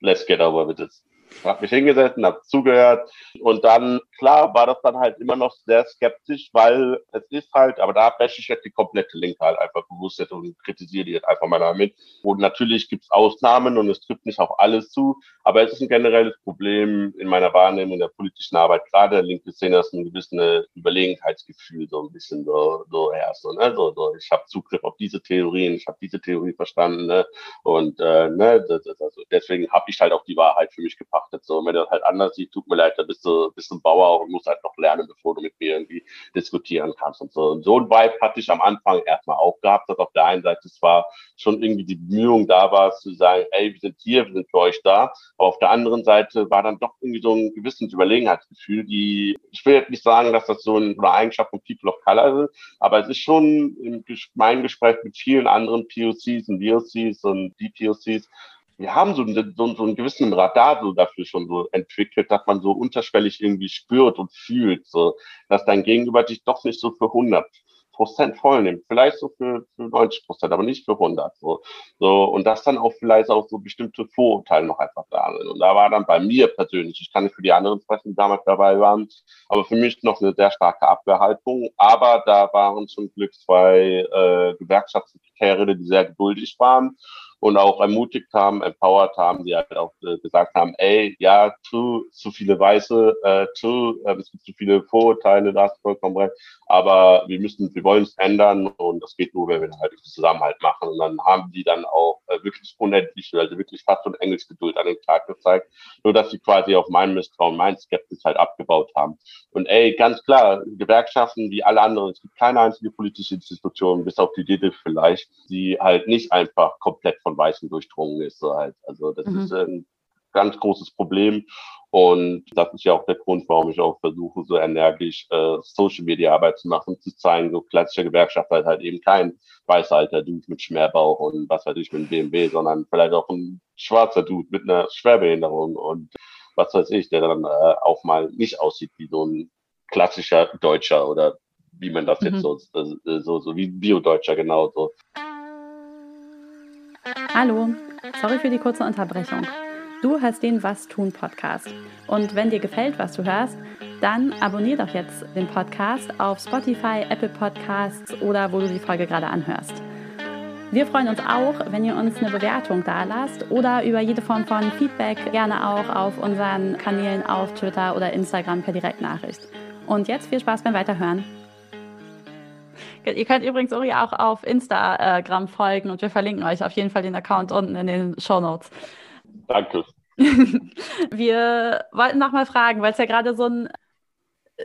let's get over with this habe mich hingesetzt und habe zugehört. Und dann, klar, war das dann halt immer noch sehr skeptisch, weil es ist halt, aber da wäsche ich jetzt die komplette Linke halt einfach bewusst und kritisiere die jetzt einfach mal damit. Und natürlich gibt es Ausnahmen und es trifft nicht auf alles zu, aber es ist ein generelles Problem in meiner Wahrnehmung in der politischen Arbeit, gerade der linke Szene, dass ein gewisses Überlegenheitsgefühl so ein bisschen so, so herrscht. So, ne? so, so, ich habe Zugriff auf diese Theorien, ich habe diese Theorie verstanden ne? und äh, ne, das, das, also deswegen habe ich halt auch die Wahrheit für mich gebracht betrachtet. So, wenn das halt anders siehst, tut mir leid, da bist du, bist ein Bauer und musst halt noch lernen, bevor du mit mir irgendwie diskutieren kannst und so. Und so ein Vibe hatte ich am Anfang erstmal auch gehabt, dass auf der einen Seite zwar schon irgendwie die Bemühung da war, zu sagen, ey, wir sind hier, wir sind für euch da. Aber auf der anderen Seite war dann doch irgendwie so ein gewisses Überlegenheitsgefühl, die, ich will jetzt nicht sagen, dass das so eine Eigenschaft von People of Color ist, aber es ist schon in meinem Gespräch mit vielen anderen POCs und DOCs und DPOCs wir haben so, so, so einen gewissen Radar so dafür schon so entwickelt, dass man so unterschwellig irgendwie spürt und fühlt, so, dass dein Gegenüber dich doch nicht so für 100 Prozent voll nimmt, vielleicht so für, für 90 Prozent, aber nicht für 100. So, so und dass dann auch vielleicht auch so bestimmte Vorurteile noch einfach da sind. Und da war dann bei mir persönlich, ich kann nicht für die anderen sprechen, die damals dabei waren, aber für mich noch eine sehr starke Abwehrhaltung. Aber da waren zum Glück zwei äh, Gewerkschaftssekretäre, die sehr geduldig waren und auch ermutigt haben, empowered haben, die halt auch äh, gesagt haben, ey, ja, zu, zu viele Weiße, äh, zu, äh, es gibt zu viele Vorurteile, da hast vollkommen recht, aber wir müssen, wir wollen es ändern und das geht nur, wenn wir halt Zusammenhalt machen und dann haben die dann auch äh, wirklich unendlich, also wirklich fast schon Engelsgeduld an den Tag gezeigt, nur dass sie quasi auf mein Misstrauen, mein Skepsis halt abgebaut haben. Und ey, ganz klar, Gewerkschaften wie alle anderen, es gibt keine einzige politische Institution, bis auf die DDIF vielleicht, die halt nicht einfach komplett von Weißen durchdrungen ist. So halt. Also das mhm. ist ein ganz großes Problem. Und das ist ja auch der Grund, warum ich auch versuche, so energisch äh, Social Media Arbeit zu machen, zu zeigen, so klassische Gewerkschaft halt, halt eben kein weißer alter Dude mit Schmerbauch und was weiß ich mit einem BMW, sondern vielleicht auch ein schwarzer Dude mit einer Schwerbehinderung und was weiß ich, der dann äh, auch mal nicht aussieht wie so ein klassischer Deutscher oder wie man das mhm. jetzt so, so, so wie Bio-Deutscher genauso. Hallo, sorry für die kurze Unterbrechung. Du hörst den Was tun Podcast. Und wenn dir gefällt, was du hörst, dann abonnier doch jetzt den Podcast auf Spotify, Apple Podcasts oder wo du die Folge gerade anhörst. Wir freuen uns auch, wenn ihr uns eine Bewertung da lasst oder über jede Form von Feedback gerne auch auf unseren Kanälen auf Twitter oder Instagram per Direktnachricht. Und jetzt viel Spaß beim Weiterhören. Ihr könnt übrigens Uri auch auf Instagram folgen und wir verlinken euch auf jeden Fall den Account unten in den Show Notes. Danke. wir wollten noch mal fragen, weil es ja gerade so ein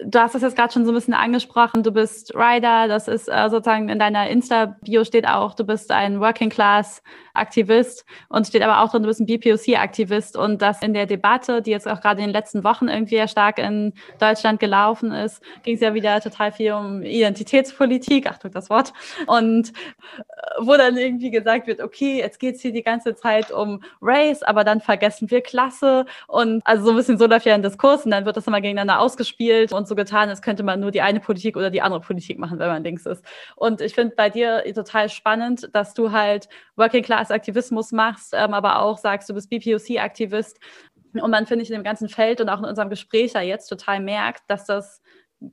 Du hast das jetzt gerade schon so ein bisschen angesprochen. Du bist Rider, das ist äh, sozusagen in deiner Insta-Bio steht auch, du bist ein Working Class Aktivist und steht aber auch drin, du bist ein BPOC-Aktivist und das in der Debatte, die jetzt auch gerade in den letzten Wochen irgendwie ja stark in Deutschland gelaufen ist, ging es ja wieder total viel um Identitätspolitik, Achtung das Wort, und äh, wo dann irgendwie gesagt wird, okay, jetzt geht es hier die ganze Zeit um Race, aber dann vergessen wir Klasse und also so ein bisschen so läuft ja ein Diskurs und dann wird das immer gegeneinander ausgespielt und so getan, als könnte man nur die eine Politik oder die andere Politik machen, wenn man links ist. Und ich finde bei dir total spannend, dass du halt Working Class Aktivismus machst, ähm, aber auch sagst, du bist BPOC-Aktivist. Und man, finde ich, in dem ganzen Feld und auch in unserem Gespräch ja jetzt total merkt, dass das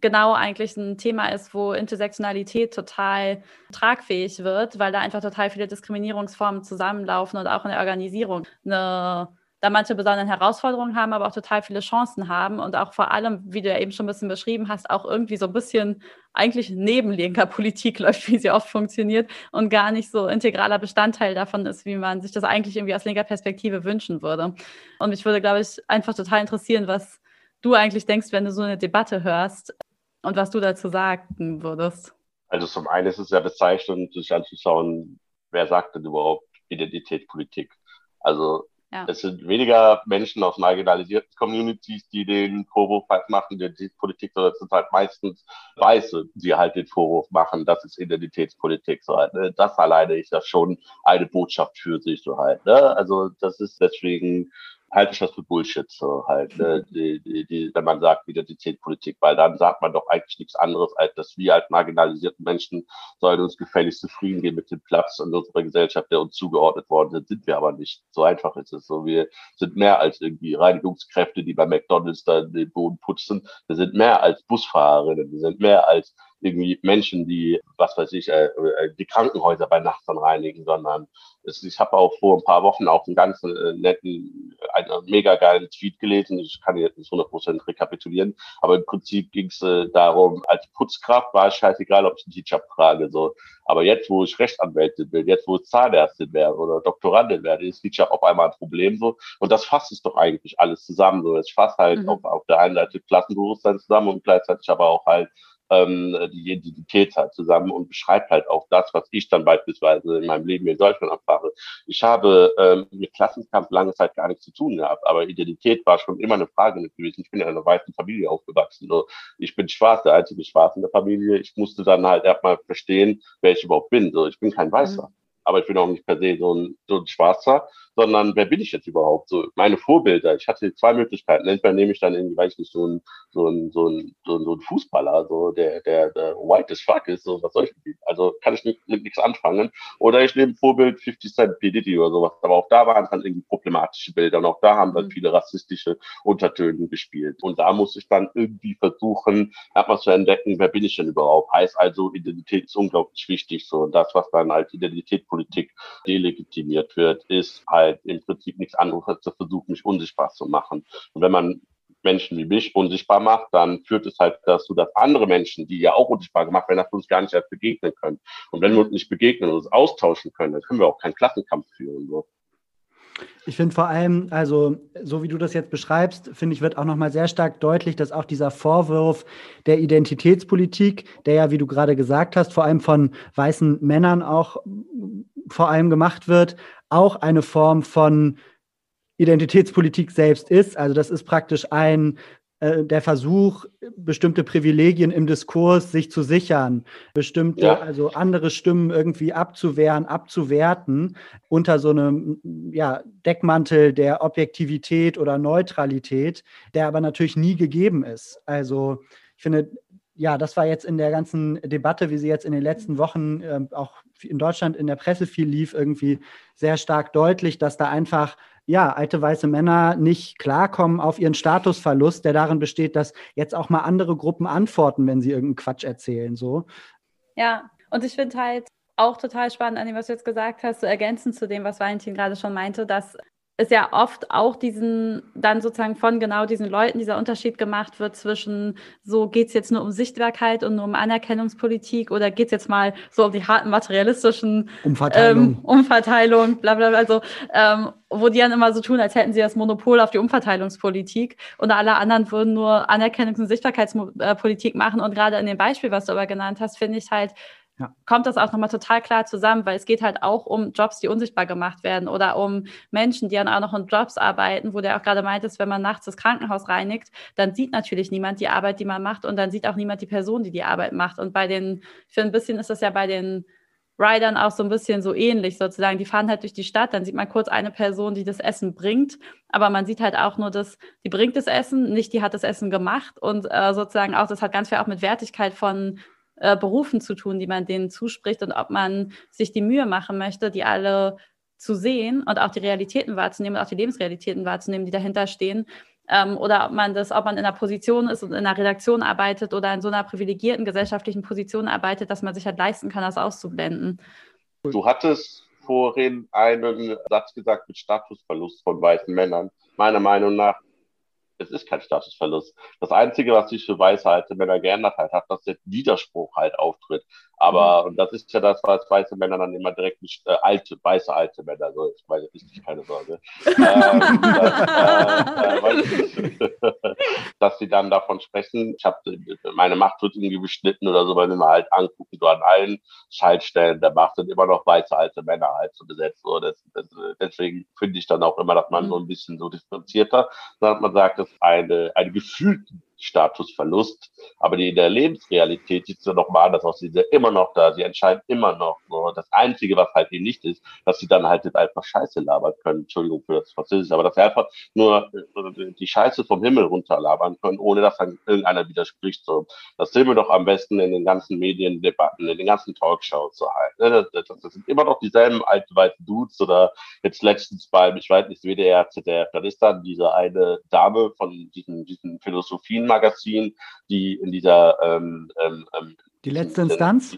genau eigentlich ein Thema ist, wo Intersektionalität total tragfähig wird, weil da einfach total viele Diskriminierungsformen zusammenlaufen und auch in der Organisation eine da manche besonderen Herausforderungen haben, aber auch total viele Chancen haben und auch vor allem, wie du ja eben schon ein bisschen beschrieben hast, auch irgendwie so ein bisschen eigentlich neben linker Politik läuft, wie sie oft funktioniert und gar nicht so integraler Bestandteil davon ist, wie man sich das eigentlich irgendwie aus linker Perspektive wünschen würde. Und mich würde, glaube ich, einfach total interessieren, was du eigentlich denkst, wenn du so eine Debatte hörst und was du dazu sagen würdest. Also zum einen ist es ja bezeichnend, sich anzuschauen, wer sagt denn überhaupt Identitätspolitik? Also ja. Es sind weniger Menschen aus marginalisierten Communities, die den Vorwurf halt machen, die Politik, sondern es sind halt meistens Weiße, die halt den Vorwurf machen, das ist Identitätspolitik. So halt, ne? Das alleine ist ja schon eine Botschaft für sich so halt. Ne? Also das ist deswegen halte ich das für Bullshit, so halt, ne? die, die, die, wenn man sagt Identitätspolitik, weil dann sagt man doch eigentlich nichts anderes, als dass wir als marginalisierte Menschen sollen uns gefälligst zufrieden gehen mit dem Platz in unserer Gesellschaft, der uns zugeordnet worden sind, sind wir aber nicht. So einfach ist es. So, wir sind mehr als irgendwie Reinigungskräfte, die bei McDonalds da den Boden putzen. Wir sind mehr als Busfahrerinnen, wir sind mehr als irgendwie Menschen, die, was weiß ich, äh, äh, die Krankenhäuser bei Nacht dann reinigen, sondern es, ich habe auch vor ein paar Wochen auch einen ganz äh, netten, einen mega geilen Tweet gelesen. Ich kann jetzt nicht 100% rekapitulieren, aber im Prinzip ging es äh, darum, als Putzkraft war es scheißegal, ob ich einen Hijab trage. So. Aber jetzt, wo ich Rechtsanwältin bin, jetzt, wo ich Zahnärztin wäre oder Doktorandin werde, ist Hijab auf einmal ein Problem so. Und das fasst es doch eigentlich alles zusammen. So, es fasst halt mhm. auf, auf der einen Seite Klassenbewusstsein zusammen und gleichzeitig aber auch halt ähm, die Identität halt zusammen und beschreibt halt auch das, was ich dann beispielsweise in meinem Leben in Deutschland erfahre. Ich habe ähm, mit Klassenkampf lange Zeit gar nichts zu tun gehabt, aber Identität war schon immer eine Frage gewesen. Ich bin in einer weißen Familie aufgewachsen. So. Ich bin schwarz, der einzige Schwarz in der Familie. Ich musste dann halt erstmal verstehen, wer ich überhaupt bin. So, ich bin kein Weißer. Mhm aber ich bin auch nicht per se so ein, so ein Schwarzer, sondern wer bin ich jetzt überhaupt? So meine Vorbilder. Ich hatte zwei Möglichkeiten. Entweder nehme ich dann irgendwie, weiß ich nicht, so ein, so ein, so ein, so ein, so ein Fußballer, so der, der, der white as fuck ist, so was soll ich mit Also kann ich nicht, mit nichts anfangen. Oder ich nehme Vorbild 50 Cent P. Diddy oder sowas. Aber auch da waren dann irgendwie problematische Bilder und auch da haben dann mhm. viele rassistische Untertöne gespielt. Und da muss ich dann irgendwie versuchen, erstmal zu entdecken, wer bin ich denn überhaupt? Heißt also, Identität ist unglaublich wichtig. So, und das, was dann als Identität Politik delegitimiert wird, ist halt im Prinzip nichts anderes als der Versuch, mich unsichtbar zu machen. Und wenn man Menschen wie mich unsichtbar macht, dann führt es halt dazu, dass andere Menschen, die ja auch unsichtbar gemacht werden, dass wir uns gar nicht erst begegnen können. Und wenn wir uns nicht begegnen und uns austauschen können, dann können wir auch keinen Klassenkampf führen. So. Ich finde vor allem, also so wie du das jetzt beschreibst, finde ich, wird auch nochmal sehr stark deutlich, dass auch dieser Vorwurf der Identitätspolitik, der ja, wie du gerade gesagt hast, vor allem von weißen Männern auch vor allem gemacht wird, auch eine Form von Identitätspolitik selbst ist. Also das ist praktisch ein äh, der Versuch, bestimmte Privilegien im Diskurs sich zu sichern, bestimmte, ja. also andere Stimmen irgendwie abzuwehren, abzuwerten, unter so einem ja, Deckmantel der Objektivität oder Neutralität, der aber natürlich nie gegeben ist. Also ich finde, ja, das war jetzt in der ganzen Debatte, wie sie jetzt in den letzten Wochen äh, auch in Deutschland in der Presse viel lief, irgendwie sehr stark deutlich, dass da einfach ja, alte weiße Männer nicht klarkommen auf ihren Statusverlust, der darin besteht, dass jetzt auch mal andere Gruppen antworten, wenn sie irgendeinen Quatsch erzählen. So. Ja, und ich finde halt, auch total spannend an dem, was du jetzt gesagt hast, so ergänzend zu dem, was Valentin gerade schon meinte, dass es ja oft auch diesen, dann sozusagen von genau diesen Leuten dieser Unterschied gemacht wird zwischen, so geht es jetzt nur um Sichtbarkeit und nur um Anerkennungspolitik oder geht es jetzt mal so um die harten materialistischen Umverteilung, ähm, Umverteilung bla bla bla, also ähm, wo die dann immer so tun, als hätten sie das Monopol auf die Umverteilungspolitik und alle anderen würden nur Anerkennungs- und Sichtbarkeitspolitik machen. Und gerade in dem Beispiel, was du aber genannt hast, finde ich halt, ja. kommt das auch nochmal total klar zusammen, weil es geht halt auch um Jobs, die unsichtbar gemacht werden oder um Menschen, die dann auch noch in Jobs arbeiten, wo der auch gerade meint, ist, wenn man nachts das Krankenhaus reinigt, dann sieht natürlich niemand die Arbeit, die man macht und dann sieht auch niemand die Person, die die Arbeit macht. Und bei den, finde, ein bisschen ist das ja bei den Riders auch so ein bisschen so ähnlich sozusagen. Die fahren halt durch die Stadt, dann sieht man kurz eine Person, die das Essen bringt, aber man sieht halt auch nur das, die bringt das Essen, nicht die hat das Essen gemacht und äh, sozusagen auch, das hat ganz viel auch mit Wertigkeit von äh, Berufen zu tun, die man denen zuspricht und ob man sich die Mühe machen möchte, die alle zu sehen und auch die Realitäten wahrzunehmen und auch die Lebensrealitäten wahrzunehmen, die dahinter stehen. Ähm, oder ob man das, ob man in einer Position ist und in einer Redaktion arbeitet oder in so einer privilegierten gesellschaftlichen Position arbeitet, dass man sich halt leisten kann, das auszublenden. Du hattest vorhin einen Satz gesagt mit Statusverlust von weißen Männern. Meiner Meinung nach es ist kein Statusverlust. Das Einzige, was sich für weiße alte Männer geändert hat, hat, dass der Widerspruch halt auftritt. Aber, mhm. und das ist ja das, was weiße Männer dann immer direkt nicht, äh, alte, weiße alte Männer, so, ich meine, nicht keine Sorge, ähm, dass, äh, äh, dass sie dann davon sprechen, ich habe meine Macht wird irgendwie beschnitten oder so, weil wir mal halt angucken, so an allen Schaltstellen der Macht sind immer noch weiße alte Männer halt so besetzt. So, das, das, deswegen finde ich dann auch immer, dass man mhm. so ein bisschen so differenzierter, dass man sagt, dass eine, eine gefühlte Statusverlust. Aber die in der Lebensrealität sieht es ja nochmal anders aus. Sie sind ja immer noch da. Sie entscheiden immer noch. So. Das Einzige, was halt eben nicht ist, dass sie dann halt jetzt einfach Scheiße labern können. Entschuldigung für das Französische, aber dass sie einfach nur äh, die Scheiße vom Himmel runterlabern können, ohne dass dann irgendeiner widerspricht. So. Das sehen wir doch am besten in den ganzen Mediendebatten, in den ganzen Talkshows so halt. Ne? Das, sind immer noch dieselben alten weißen Dudes oder jetzt letztens beim, ich weiß nicht, WDR, ZDF, da ist dann diese eine Dame von diesen, diesen Philosophien Magazin, die in dieser ähm, ähm, ähm die letzte Instanz?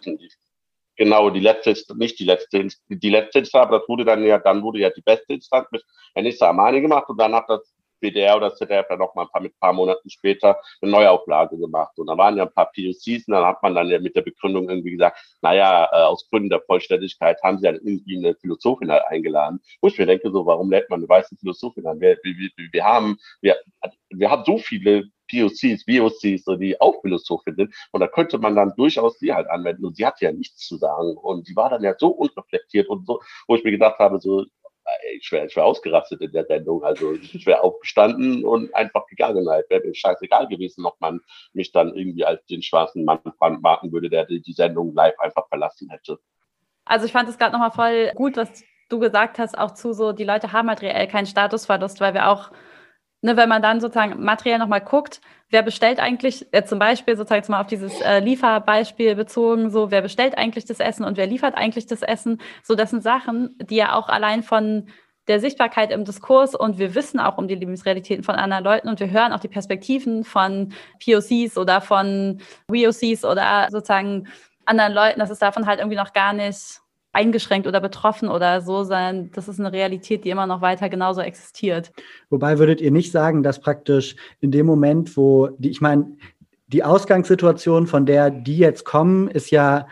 Genau, die letzte, nicht die letzte, die letzte Instanz, aber das wurde dann ja, dann wurde ja die beste Instanz mit Enissa Amani gemacht und dann hat das WDR oder ZDF dann noch mal ein paar, mit ein paar Monaten später eine Neuauflage gemacht. Und da waren ja ein paar POCs und dann hat man dann ja mit der Begründung irgendwie gesagt, naja, äh, aus Gründen der Vollständigkeit haben sie ja irgendwie eine Philosophin halt eingeladen. Wo ich mir denke, so, warum lädt man eine weiße Philosophin an? Wir, wir, wir haben, wir, wir haben so viele POCs, VOCs, so die Philosophin sind. Und da könnte man dann durchaus sie halt anwenden. Und sie hat ja nichts zu sagen. Und die war dann ja so unreflektiert und so, wo ich mir gedacht habe, so, ich wäre wär ausgerastet in der Sendung. Also ich wäre aufgestanden und einfach gegangen. Halt. Wäre mir scheißegal gewesen, ob man mich dann irgendwie als den schwarzen Mann brandmarken würde, der die Sendung live einfach verlassen hätte. Also ich fand es gerade nochmal voll gut, was du gesagt hast, auch zu so, die Leute haben halt reell keinen Statusverlust, weil wir auch ne, wenn man dann sozusagen materiell nochmal guckt, wer bestellt eigentlich, äh, zum Beispiel sozusagen jetzt mal auf dieses äh, Lieferbeispiel bezogen, so wer bestellt eigentlich das Essen und wer liefert eigentlich das Essen, so das sind Sachen, die ja auch allein von der Sichtbarkeit im Diskurs und wir wissen auch um die Lebensrealitäten von anderen Leuten und wir hören auch die Perspektiven von POCs oder von WOCs oder sozusagen anderen Leuten, das ist davon halt irgendwie noch gar nicht eingeschränkt oder betroffen oder so, sondern das ist eine Realität, die immer noch weiter genauso existiert. Wobei würdet ihr nicht sagen, dass praktisch in dem Moment, wo die, ich meine, die Ausgangssituation, von der die jetzt kommen, ist ja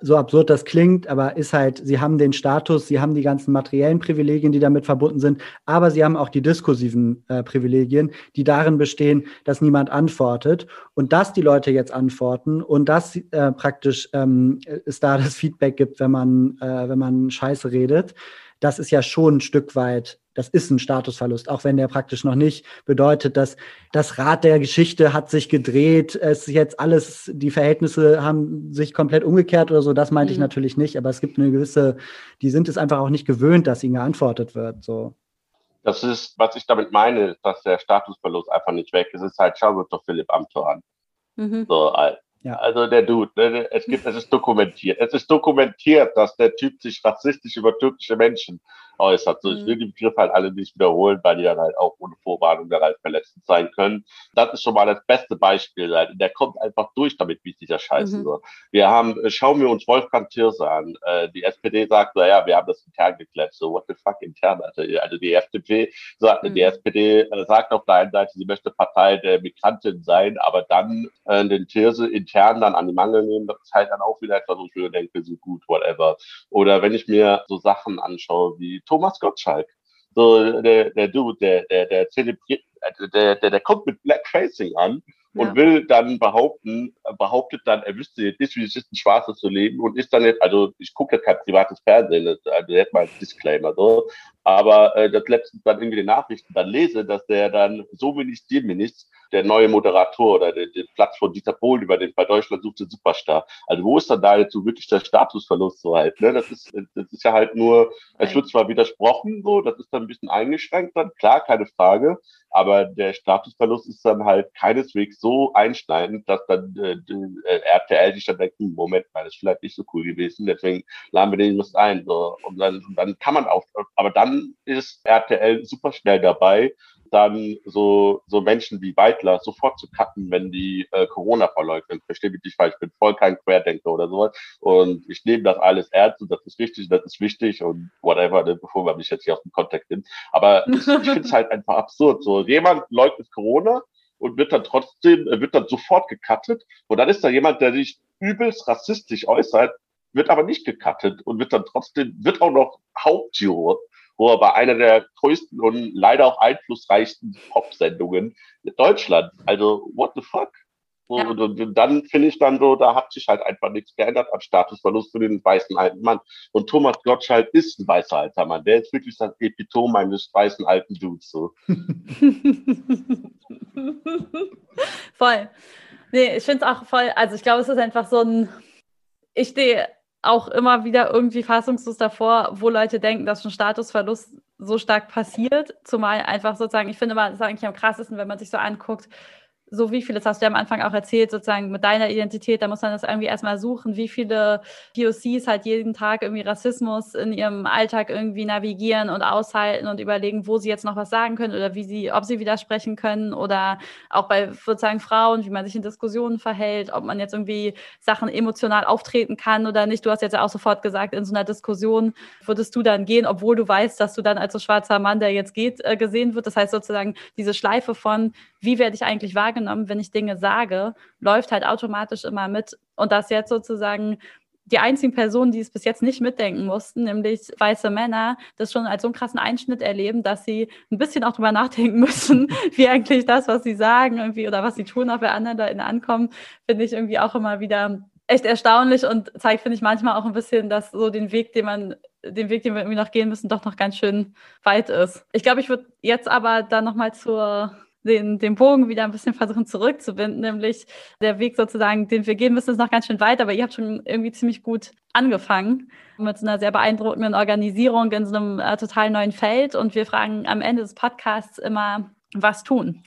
so absurd das klingt, aber ist halt, sie haben den Status, sie haben die ganzen materiellen Privilegien, die damit verbunden sind, aber sie haben auch die diskursiven äh, Privilegien, die darin bestehen, dass niemand antwortet. Und dass die Leute jetzt antworten und dass äh, praktisch ähm, es da das Feedback gibt, wenn man, äh, wenn man Scheiße redet das ist ja schon ein Stück weit, das ist ein Statusverlust, auch wenn der praktisch noch nicht bedeutet, dass das Rad der Geschichte hat sich gedreht, es ist jetzt alles, die Verhältnisse haben sich komplett umgekehrt oder so, das meinte mhm. ich natürlich nicht, aber es gibt eine gewisse, die sind es einfach auch nicht gewöhnt, dass ihnen geantwortet wird, so. Das ist, was ich damit meine, dass der Statusverlust einfach nicht weg ist. Es ist halt, schau doch Philipp Amthor an. Mhm. So, ja. Also der Dude, ne, es gibt, es ist dokumentiert. Es ist dokumentiert, dass der Typ sich rassistisch über türkische Menschen äußert. So, ich will mhm. die Begriffe halt alle nicht wiederholen, weil die dann halt auch ohne Vorwarnung dann halt verletzend sein können. Das ist schon mal das beste Beispiel. Halt. Der kommt einfach durch damit, wie dieser Scheiß mhm. so. Wir haben, äh, schauen wir uns Wolfgang Thierse an. Äh, die SPD sagt, naja, wir haben das intern geklärt. So, what the fuck intern? Also, also die FDP sagt, mhm. die SPD äh, sagt auf der einen Seite, sie möchte Partei der Migrantin sein, aber dann äh, den Thierse intern dann an die Mangel nehmen, das ist halt dann auch wieder etwas, wo ich mir denke, so gut, whatever. Oder wenn ich mir so Sachen anschaue wie Thomas Gottschalk, so der, der Dude, der, der, der zelebriert, der, der, der kommt mit Black Facing an und ja. will dann behaupten, behauptet dann, er wüsste jetzt nicht, wie es ist, ein Schwarzes zu leben und ist dann jetzt, also ich gucke ja kein privates Fernsehen, also jetzt mal ein Disclaimer so, aber äh, das letztens dann irgendwie die Nachrichten dann lese, dass der dann so wenig Stilminister der neue Moderator oder den, den Platz von Dieter Pohl übernimmt bei Deutschland sucht den Superstar. Also wo ist dann da jetzt so wirklich der Statusverlust so halt? Ne? Das ist das ist ja halt nur, es wird zwar widersprochen so, das ist dann ein bisschen eingeschränkt dann, klar, keine Frage, aber der Statusverlust ist dann halt keineswegs so einschneidend, dass dann äh, äh RTL sich dann denkt, hm, Moment mal, das ist vielleicht nicht so cool gewesen, deswegen laden wir den nicht ein. So. Und dann, dann kann man auch, aber dann ist RTL super schnell dabei, dann so, so Menschen wie Weidler sofort zu cutten, wenn die äh, Corona verleugnen. Verstehe mich nicht falsch, ich bin voll kein Querdenker oder sowas. Und ich nehme das alles ernst und das ist wichtig, das ist wichtig und whatever, ne, bevor man mich jetzt hier aus dem Kontext nimmt. Aber ich, ich finde es halt einfach absurd. So, jemand leugnet Corona und wird dann trotzdem, äh, wird dann sofort gecuttet. Und dann ist da jemand, der sich übelst rassistisch äußert, wird aber nicht gecuttet und wird dann trotzdem, wird auch noch Hauptjuror wo er bei einer der größten und leider auch einflussreichsten Pop-Sendungen in Deutschland. Also, what the fuck? Ja. Und, und, und, dann finde ich dann so, da hat sich halt einfach nichts geändert an Statusverlust für den weißen alten Mann. Und Thomas Gottschalk ist ein weißer alter Mann. Der ist wirklich das Epitom eines weißen alten Dudes. So. voll. Nee, ich finde es auch voll, also ich glaube, es ist einfach so ein, ich stehe auch immer wieder irgendwie fassungslos davor, wo Leute denken, dass ein Statusverlust so stark passiert. Zumal einfach sozusagen, ich finde mal, das ist eigentlich am krassesten, wenn man sich so anguckt, so wie viele, das hast du ja am Anfang auch erzählt, sozusagen mit deiner Identität, da muss man das irgendwie erstmal suchen, wie viele POCs halt jeden Tag irgendwie Rassismus in ihrem Alltag irgendwie navigieren und aushalten und überlegen, wo sie jetzt noch was sagen können oder wie sie, ob sie widersprechen können oder auch bei sozusagen Frauen, wie man sich in Diskussionen verhält, ob man jetzt irgendwie Sachen emotional auftreten kann oder nicht. Du hast jetzt ja auch sofort gesagt, in so einer Diskussion würdest du dann gehen, obwohl du weißt, dass du dann als so schwarzer Mann, der jetzt geht, äh, gesehen wird. Das heißt sozusagen diese Schleife von, wie werde ich eigentlich wahrgenommen, wenn ich Dinge sage, läuft halt automatisch immer mit. Und das jetzt sozusagen die einzigen Personen, die es bis jetzt nicht mitdenken mussten, nämlich weiße Männer, das schon als so einen krassen Einschnitt erleben, dass sie ein bisschen auch drüber nachdenken müssen, wie eigentlich das, was sie sagen irgendwie oder was sie tun, auch bei anderen Leuten ankommen, finde ich irgendwie auch immer wieder echt erstaunlich und zeigt, finde ich, manchmal auch ein bisschen, dass so den Weg, den man, den Weg, den wir irgendwie noch gehen müssen, doch noch ganz schön weit ist. Ich glaube, ich würde jetzt aber dann nochmal zur den, den Bogen wieder ein bisschen versuchen zurückzubinden, nämlich der Weg sozusagen, den wir gehen müssen, ist noch ganz schön weit, aber ihr habt schon irgendwie ziemlich gut angefangen mit so einer sehr beeindruckenden Organisierung in so einem äh, total neuen Feld und wir fragen am Ende des Podcasts immer, was tun?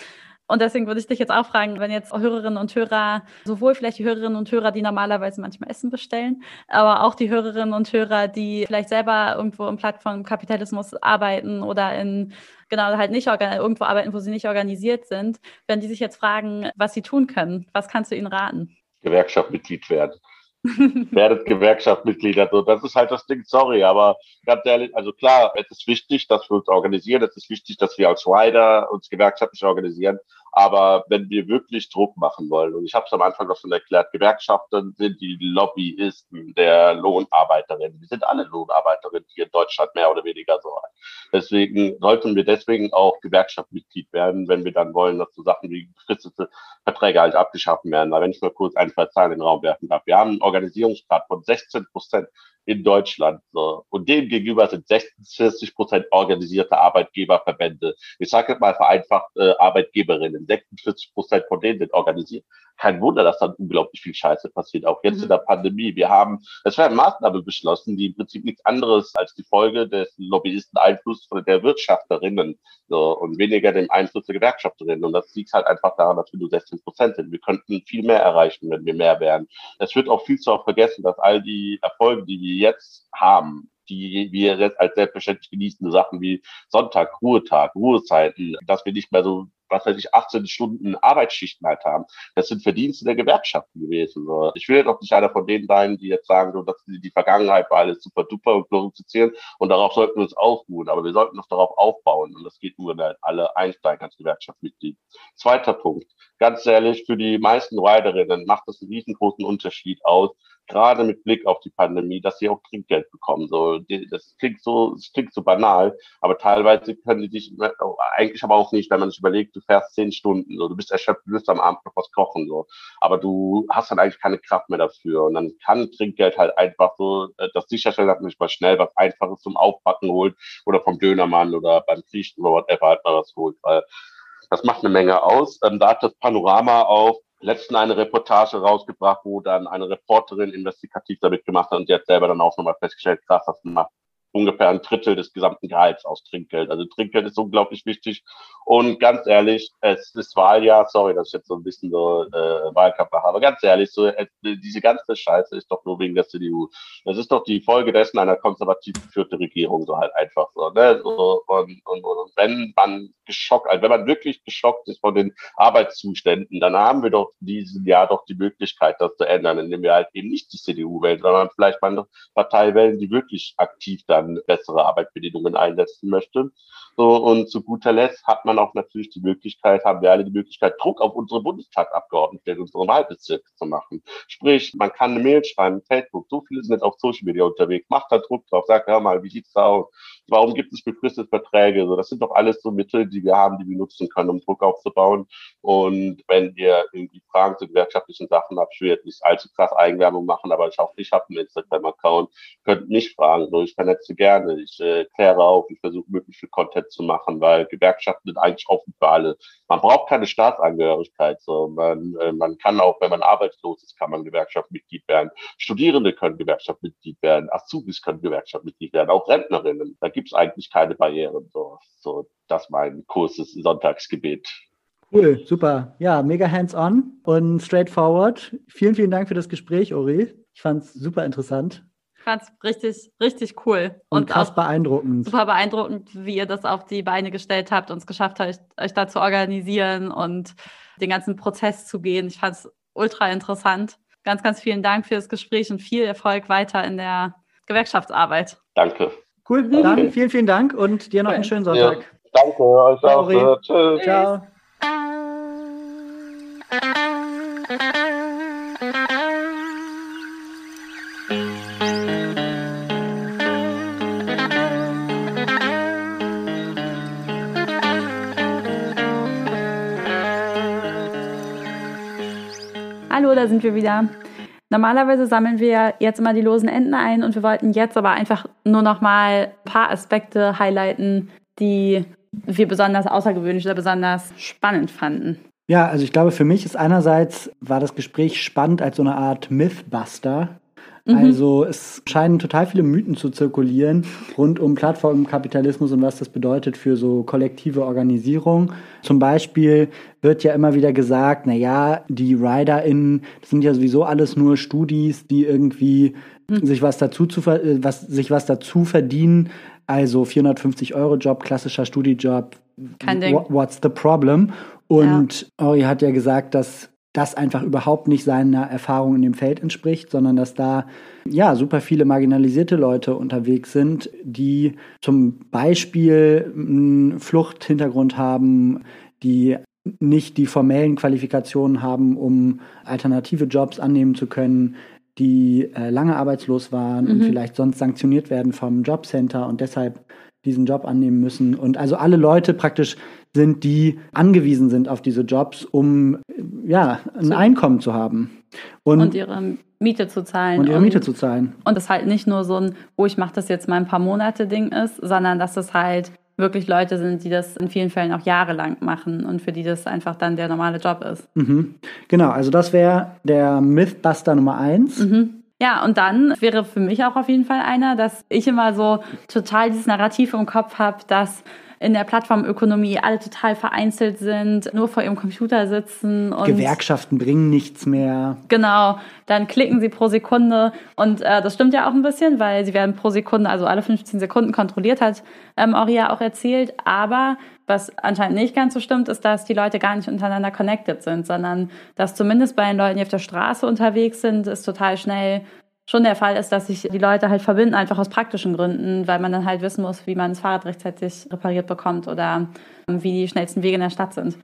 Und deswegen würde ich dich jetzt auch fragen, wenn jetzt Hörerinnen und Hörer, sowohl vielleicht die Hörerinnen und Hörer, die normalerweise manchmal Essen bestellen, aber auch die Hörerinnen und Hörer, die vielleicht selber irgendwo im Plattformkapitalismus arbeiten oder in genau halt nicht irgendwo arbeiten, wo sie nicht organisiert sind, wenn die sich jetzt fragen, was sie tun können, was kannst du ihnen raten? Gewerkschaftmitglied werden. werdet Gewerkschaftsmitglieder. So, das ist halt das Ding, sorry, aber ganz ehrlich, also klar, es ist wichtig, dass wir uns organisieren, es ist wichtig, dass wir als Rider uns gewerkschaftlich organisieren, aber wenn wir wirklich Druck machen wollen, und ich habe es am Anfang auch schon erklärt, Gewerkschaften sind die Lobbyisten der Lohnarbeiterinnen. Wir sind alle Lohnarbeiterinnen hier in Deutschland mehr oder weniger so. Deswegen sollten wir deswegen auch Gewerkschaftsmitglied werden, wenn wir dann wollen, dass so Sachen wie befristete Verträge halt abgeschaffen werden. Da wenn ich mal kurz ein, zwei Zahlen in den Raum werfen darf. Wir haben einen Organisierungsgrad von 16 Prozent in Deutschland. So. Und dem gegenüber sind 46 Prozent organisierte Arbeitgeberverbände. Ich sage jetzt mal vereinfacht äh, Arbeitgeberinnen. 46 Prozent von denen sind organisiert. Kein Wunder, dass dann unglaublich viel Scheiße passiert, auch jetzt mhm. in der Pandemie. Wir haben, es werden Maßnahmen beschlossen, die im Prinzip nichts anderes als die Folge des Lobbyisten-Einflusses der Wirtschafterinnen so, und weniger dem Einfluss der Gewerkschafterinnen. Und das liegt halt einfach daran, dass wir nur 16 Prozent sind. Wir könnten viel mehr erreichen, wenn wir mehr wären. Es wird auch viel zu oft vergessen, dass all die Erfolge, die wir jetzt haben, die wir jetzt als selbstverständlich genießen, Sachen wie Sonntag, Ruhetag, Ruhezeiten, dass wir nicht mehr so was weiß ich, 18 Stunden Arbeitsschichten halt haben. Das sind Verdienste der Gewerkschaften gewesen. Ich will doch nicht einer von denen sein, die jetzt sagen, so, dass die, Vergangenheit war alles super duper und glorifizieren und darauf sollten wir uns ausruhen. Aber wir sollten uns darauf aufbauen und das geht nur, wenn alle einsteigen als Gewerkschaftsmitglied. Zweiter Punkt. Ganz ehrlich, für die meisten Riderinnen macht das einen riesengroßen Unterschied aus, gerade mit Blick auf die Pandemie, dass sie auch Trinkgeld bekommen. So, das klingt so, das klingt so banal, aber teilweise können die sich eigentlich aber auch nicht, wenn man sich überlegt, du fährst zehn Stunden, so, du bist erschöpft, du wirst am Abend noch was kochen, so, aber du hast dann eigentlich keine Kraft mehr dafür und dann kann Trinkgeld halt einfach so äh, das sicherstellen, dass man sich mal schnell was Einfaches zum Aufpacken holt oder vom Dönermann oder beim Kriechen oder whatever halt mal was holt, weil das macht eine Menge aus. Ähm, da hat das Panorama auch letzten eine Reportage rausgebracht, wo dann eine Reporterin investigativ damit gemacht hat und die hat selber dann auch nochmal festgestellt, krass, das macht ungefähr ein Drittel des gesamten Gehalts aus Trinkgeld. Also Trinkgeld ist unglaublich wichtig. Und ganz ehrlich, es ist Wahljahr, sorry, dass ich jetzt so ein bisschen so äh, Wahlkampf mache, aber ganz ehrlich, so äh, diese ganze Scheiße ist doch nur wegen der CDU. Das ist doch die Folge dessen einer konservativ geführten Regierung, so halt einfach so. Ne? so und, und, und wenn man geschockt, also wenn man wirklich geschockt ist von den Arbeitszuständen, dann haben wir doch diesen Jahr doch die Möglichkeit, das zu ändern, indem wir halt eben nicht die CDU wählen, sondern vielleicht mal eine Partei wählen, die wirklich aktiv dann dann bessere Arbeitsbedingungen einsetzen möchte. So, und zu guter Letzt hat man auch natürlich die Möglichkeit, haben wir alle die Möglichkeit, Druck auf unsere Bundestagsabgeordneten in unserem Wahlbezirk zu machen. Sprich, man kann eine Mail schreiben, Facebook, so viele sind jetzt auf Social Media unterwegs, macht da Druck drauf, sagt, hör mal, wie sieht's da aus? Warum gibt es befristete Verträge? So, das sind doch alles so Mittel, die wir haben, die wir nutzen können, um Druck aufzubauen. Und wenn ihr irgendwie Fragen zu gewerkschaftlichen Sachen habt, ich will jetzt nicht allzu krass Eigenwerbung machen, aber ich auch ich habe einen Instagram-Account, könnt mich fragen. So, ich vernetze gerne, ich äh, kläre auf, ich versuche möglichst viel Content zu machen, weil Gewerkschaften sind eigentlich offen für alle. Man braucht keine Staatsangehörigkeit. So. Man, äh, man kann auch, wenn man arbeitslos ist, kann man Gewerkschaftsmitglied werden. Studierende können Gewerkschaftsmitglied werden, Azubis können Gewerkschaftsmitglied werden, auch Rentnerinnen. Da gibt es eigentlich keine Barrieren. So, so das mein kurzes Sonntagsgebet. Cool, super. Ja, mega hands-on und straightforward. Vielen, vielen Dank für das Gespräch, Ori. Ich fand es super interessant. Ich fand es richtig, richtig cool. Und, und krass beeindruckend. Super beeindruckend, wie ihr das auf die Beine gestellt habt und es geschafft habt, euch da zu organisieren und den ganzen Prozess zu gehen. Ich fand es ultra interessant. Ganz, ganz vielen Dank für das Gespräch und viel Erfolg weiter in der Gewerkschaftsarbeit. Danke. Cool, okay. dann vielen, vielen Dank und dir noch einen schönen Sonntag. Ja. Danke, euch auch. Tschüss. Ciao. Sind wir wieder. Normalerweise sammeln wir jetzt immer die losen Enden ein und wir wollten jetzt aber einfach nur noch mal ein paar Aspekte highlighten, die wir besonders außergewöhnlich oder besonders spannend fanden. Ja, also ich glaube, für mich ist einerseits war das Gespräch spannend als so eine Art Mythbuster. Mhm. Also es scheinen total viele Mythen zu zirkulieren rund um Plattformkapitalismus und was das bedeutet für so kollektive Organisierung. Zum Beispiel wird ja immer wieder gesagt, na ja, die RiderInnen, das sind ja sowieso alles nur Studis, die irgendwie mhm. sich was dazu zu, äh, was, sich was dazu verdienen. Also 450 Euro Job, klassischer Studijob. Kein Ding. What's the problem? Und ja. Ori hat ja gesagt, dass das einfach überhaupt nicht seiner Erfahrung in dem Feld entspricht, sondern dass da ja super viele marginalisierte Leute unterwegs sind, die zum Beispiel einen Fluchthintergrund haben, die nicht die formellen Qualifikationen haben, um alternative Jobs annehmen zu können, die äh, lange arbeitslos waren mhm. und vielleicht sonst sanktioniert werden vom Jobcenter und deshalb diesen Job annehmen müssen. Und also alle Leute praktisch sind, die angewiesen sind auf diese Jobs, um ja, ein so. Einkommen zu haben. Und, und, ihre Miete zu zahlen. Und ihre Miete zu zahlen. Und das halt nicht nur so ein, oh, ich mache das jetzt mal ein paar Monate Ding ist, sondern dass es halt wirklich Leute sind, die das in vielen Fällen auch jahrelang machen und für die das einfach dann der normale Job ist. Mhm. Genau, also das wäre der Mythbuster Nummer eins. Mhm. Ja, und dann wäre für mich auch auf jeden Fall einer, dass ich immer so total dieses Narrativ im Kopf habe, dass in der Plattformökonomie alle total vereinzelt sind, nur vor ihrem Computer sitzen und Gewerkschaften bringen nichts mehr. Genau, dann klicken sie pro Sekunde und äh, das stimmt ja auch ein bisschen, weil sie werden pro Sekunde, also alle 15 Sekunden kontrolliert, hat ähm, Auria auch erzählt. Aber was anscheinend nicht ganz so stimmt, ist, dass die Leute gar nicht untereinander connected sind, sondern dass zumindest bei den Leuten, die auf der Straße unterwegs sind, es total schnell schon der Fall ist, dass sich die Leute halt verbinden, einfach aus praktischen Gründen, weil man dann halt wissen muss, wie man das Fahrrad rechtzeitig repariert bekommt oder wie die schnellsten Wege in der Stadt sind.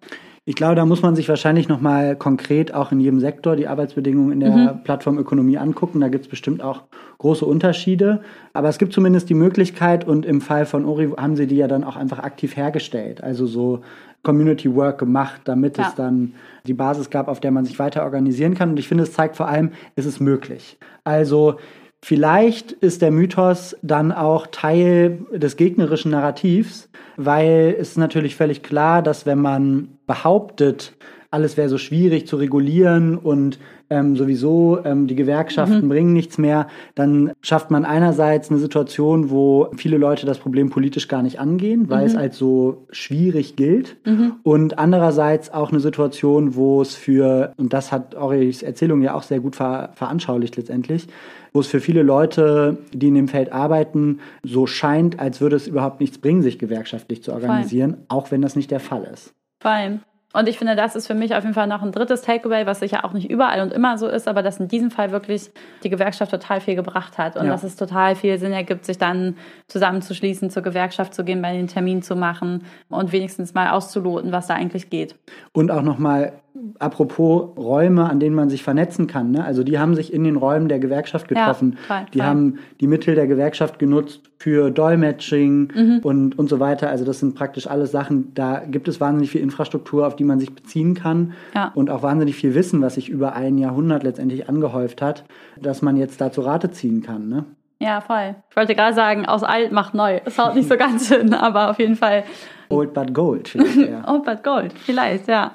Ich glaube, da muss man sich wahrscheinlich nochmal konkret auch in jedem Sektor die Arbeitsbedingungen in der mhm. Plattformökonomie angucken. Da gibt es bestimmt auch große Unterschiede. Aber es gibt zumindest die Möglichkeit und im Fall von Ori haben sie die ja dann auch einfach aktiv hergestellt. Also so Community Work gemacht, damit ja. es dann die Basis gab, auf der man sich weiter organisieren kann. Und ich finde, es zeigt vor allem, es ist möglich. Also vielleicht ist der Mythos dann auch Teil des gegnerischen Narrativs, weil es ist natürlich völlig klar, dass wenn man behauptet, alles wäre so schwierig zu regulieren und ähm, sowieso ähm, die Gewerkschaften mhm. bringen nichts mehr, dann schafft man einerseits eine Situation, wo viele Leute das Problem politisch gar nicht angehen, weil mhm. es als so schwierig gilt. Mhm. Und andererseits auch eine Situation, wo es für, und das hat Auris Erzählung ja auch sehr gut ver veranschaulicht letztendlich, wo es für viele Leute, die in dem Feld arbeiten, so scheint, als würde es überhaupt nichts bringen, sich gewerkschaftlich zu organisieren, Fein. auch wenn das nicht der Fall ist. Vor allem. Und ich finde, das ist für mich auf jeden Fall noch ein drittes Takeaway, was sicher auch nicht überall und immer so ist, aber dass in diesem Fall wirklich die Gewerkschaft total viel gebracht hat und ja. dass es total viel Sinn ergibt, sich dann zusammenzuschließen, zur Gewerkschaft zu gehen, bei den Termin zu machen und wenigstens mal auszuloten, was da eigentlich geht. Und auch nochmal apropos Räume, an denen man sich vernetzen kann. Ne? Also die haben sich in den Räumen der Gewerkschaft getroffen. Ja, voll, die voll. haben die Mittel der Gewerkschaft genutzt für Dolmetsching mhm. und, und so weiter. Also das sind praktisch alles Sachen, da gibt es wahnsinnig viel Infrastruktur, auf die man sich beziehen kann ja. und auch wahnsinnig viel Wissen, was sich über ein Jahrhundert letztendlich angehäuft hat, dass man jetzt da zu Rate ziehen kann. Ne? Ja, voll. Ich wollte gerade sagen, aus alt macht neu. Es haut nicht so ganz hin, aber auf jeden Fall. Old but gold vielleicht, ja. Old but gold, vielleicht, ja.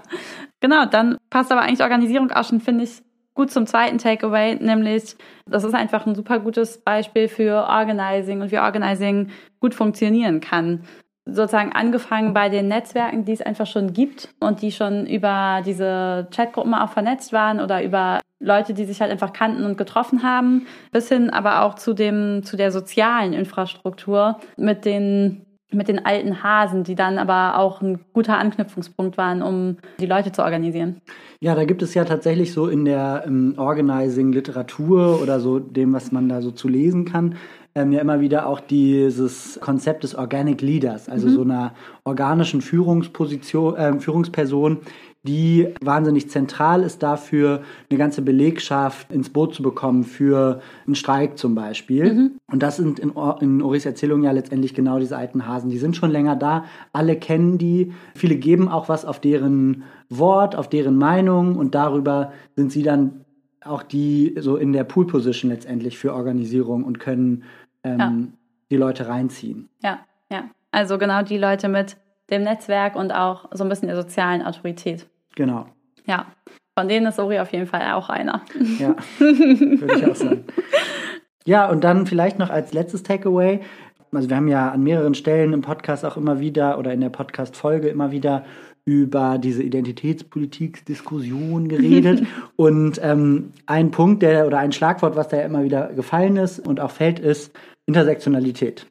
Genau, dann passt aber eigentlich Organisierung auch schon, finde ich, gut zum zweiten Takeaway, nämlich das ist einfach ein super gutes Beispiel für Organizing und wie Organizing gut funktionieren kann. Sozusagen angefangen bei den Netzwerken, die es einfach schon gibt und die schon über diese Chatgruppen auch vernetzt waren oder über Leute, die sich halt einfach kannten und getroffen haben, bis hin aber auch zu dem, zu der sozialen Infrastruktur mit den mit den alten Hasen, die dann aber auch ein guter Anknüpfungspunkt waren, um die Leute zu organisieren. Ja, da gibt es ja tatsächlich so in der ähm, Organizing-Literatur oder so dem, was man da so zu lesen kann, ähm, ja immer wieder auch dieses Konzept des Organic Leaders, also mhm. so einer organischen Führungsposition, äh, Führungsperson, die wahnsinnig zentral ist dafür, eine ganze Belegschaft ins Boot zu bekommen für einen Streik zum Beispiel. Mhm. Und das sind in, in Oris Erzählung ja letztendlich genau diese alten Hasen. Die sind schon länger da, alle kennen die, viele geben auch was auf deren Wort, auf deren Meinung und darüber sind sie dann auch die so in der Pool-Position letztendlich für Organisierung und können ähm, ja. die Leute reinziehen. Ja, ja. Also genau die Leute mit dem Netzwerk und auch so ein bisschen der sozialen Autorität. Genau. Ja, von denen ist Ori auf jeden Fall auch einer. Ja, würde ich auch sagen. Ja, und dann vielleicht noch als letztes Takeaway. Also wir haben ja an mehreren Stellen im Podcast auch immer wieder oder in der Podcast-Folge immer wieder über diese Identitätspolitik-Diskussion geredet. und ähm, ein Punkt, der oder ein Schlagwort, was da ja immer wieder gefallen ist und auch fällt, ist Intersektionalität.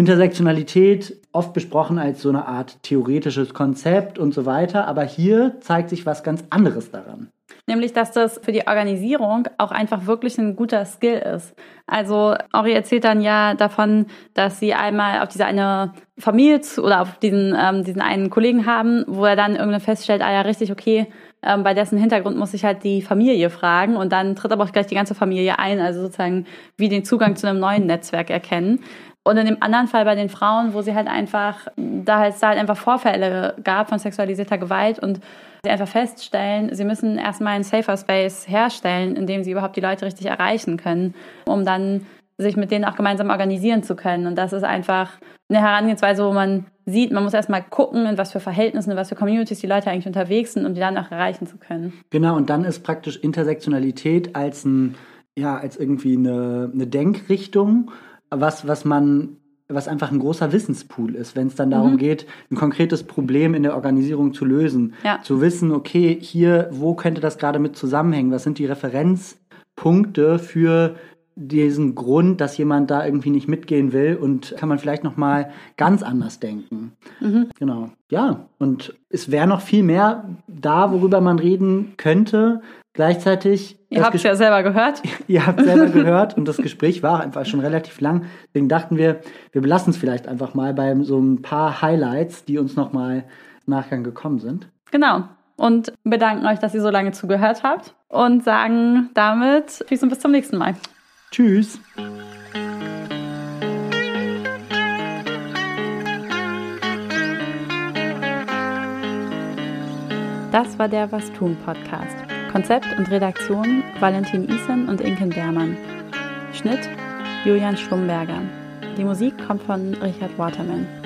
Intersektionalität oft besprochen als so eine Art theoretisches Konzept und so weiter, aber hier zeigt sich was ganz anderes daran. Nämlich, dass das für die Organisierung auch einfach wirklich ein guter Skill ist. Also Ori erzählt dann ja davon, dass sie einmal auf diese eine Familie oder auf diesen, ähm, diesen einen Kollegen haben, wo er dann irgendwann feststellt, ah ja, richtig, okay, ähm, bei dessen Hintergrund muss ich halt die Familie fragen und dann tritt aber auch gleich die ganze Familie ein, also sozusagen wie den Zugang zu einem neuen Netzwerk erkennen. Und in dem anderen Fall bei den Frauen, wo sie halt einfach, da es da halt einfach Vorfälle gab von sexualisierter Gewalt und sie einfach feststellen, sie müssen erstmal einen Safer Space herstellen, in dem sie überhaupt die Leute richtig erreichen können, um dann sich mit denen auch gemeinsam organisieren zu können. Und das ist einfach eine Herangehensweise, wo man sieht, man muss erstmal gucken, in was für Verhältnissen, in was für Communities die Leute eigentlich unterwegs sind, um die dann auch erreichen zu können. Genau, und dann ist praktisch Intersektionalität als ein, ja, als irgendwie eine, eine Denkrichtung was, was man was einfach ein großer Wissenspool ist, wenn es dann darum mhm. geht, ein konkretes Problem in der Organisierung zu lösen. Ja. Zu wissen, okay, hier, wo könnte das gerade mit zusammenhängen? Was sind die Referenzpunkte für diesen Grund, dass jemand da irgendwie nicht mitgehen will und kann man vielleicht noch mal ganz anders denken. Mhm. Genau. Ja, und es wäre noch viel mehr da, worüber man reden könnte. Gleichzeitig. Ihr habt es ja selber gehört. Ihr habt selber gehört und das Gespräch war einfach schon relativ lang. Deswegen dachten wir, wir belassen es vielleicht einfach mal bei so ein paar Highlights, die uns noch mal im Nachgang gekommen sind. Genau. Und bedanken euch, dass ihr so lange zugehört habt und sagen damit Tschüss und bis zum nächsten Mal. Tschüss. Das war der Was tun Podcast. Konzept und Redaktion Valentin Isen und Inken Bermann. Schnitt Julian Schwumberger. Die Musik kommt von Richard Waterman.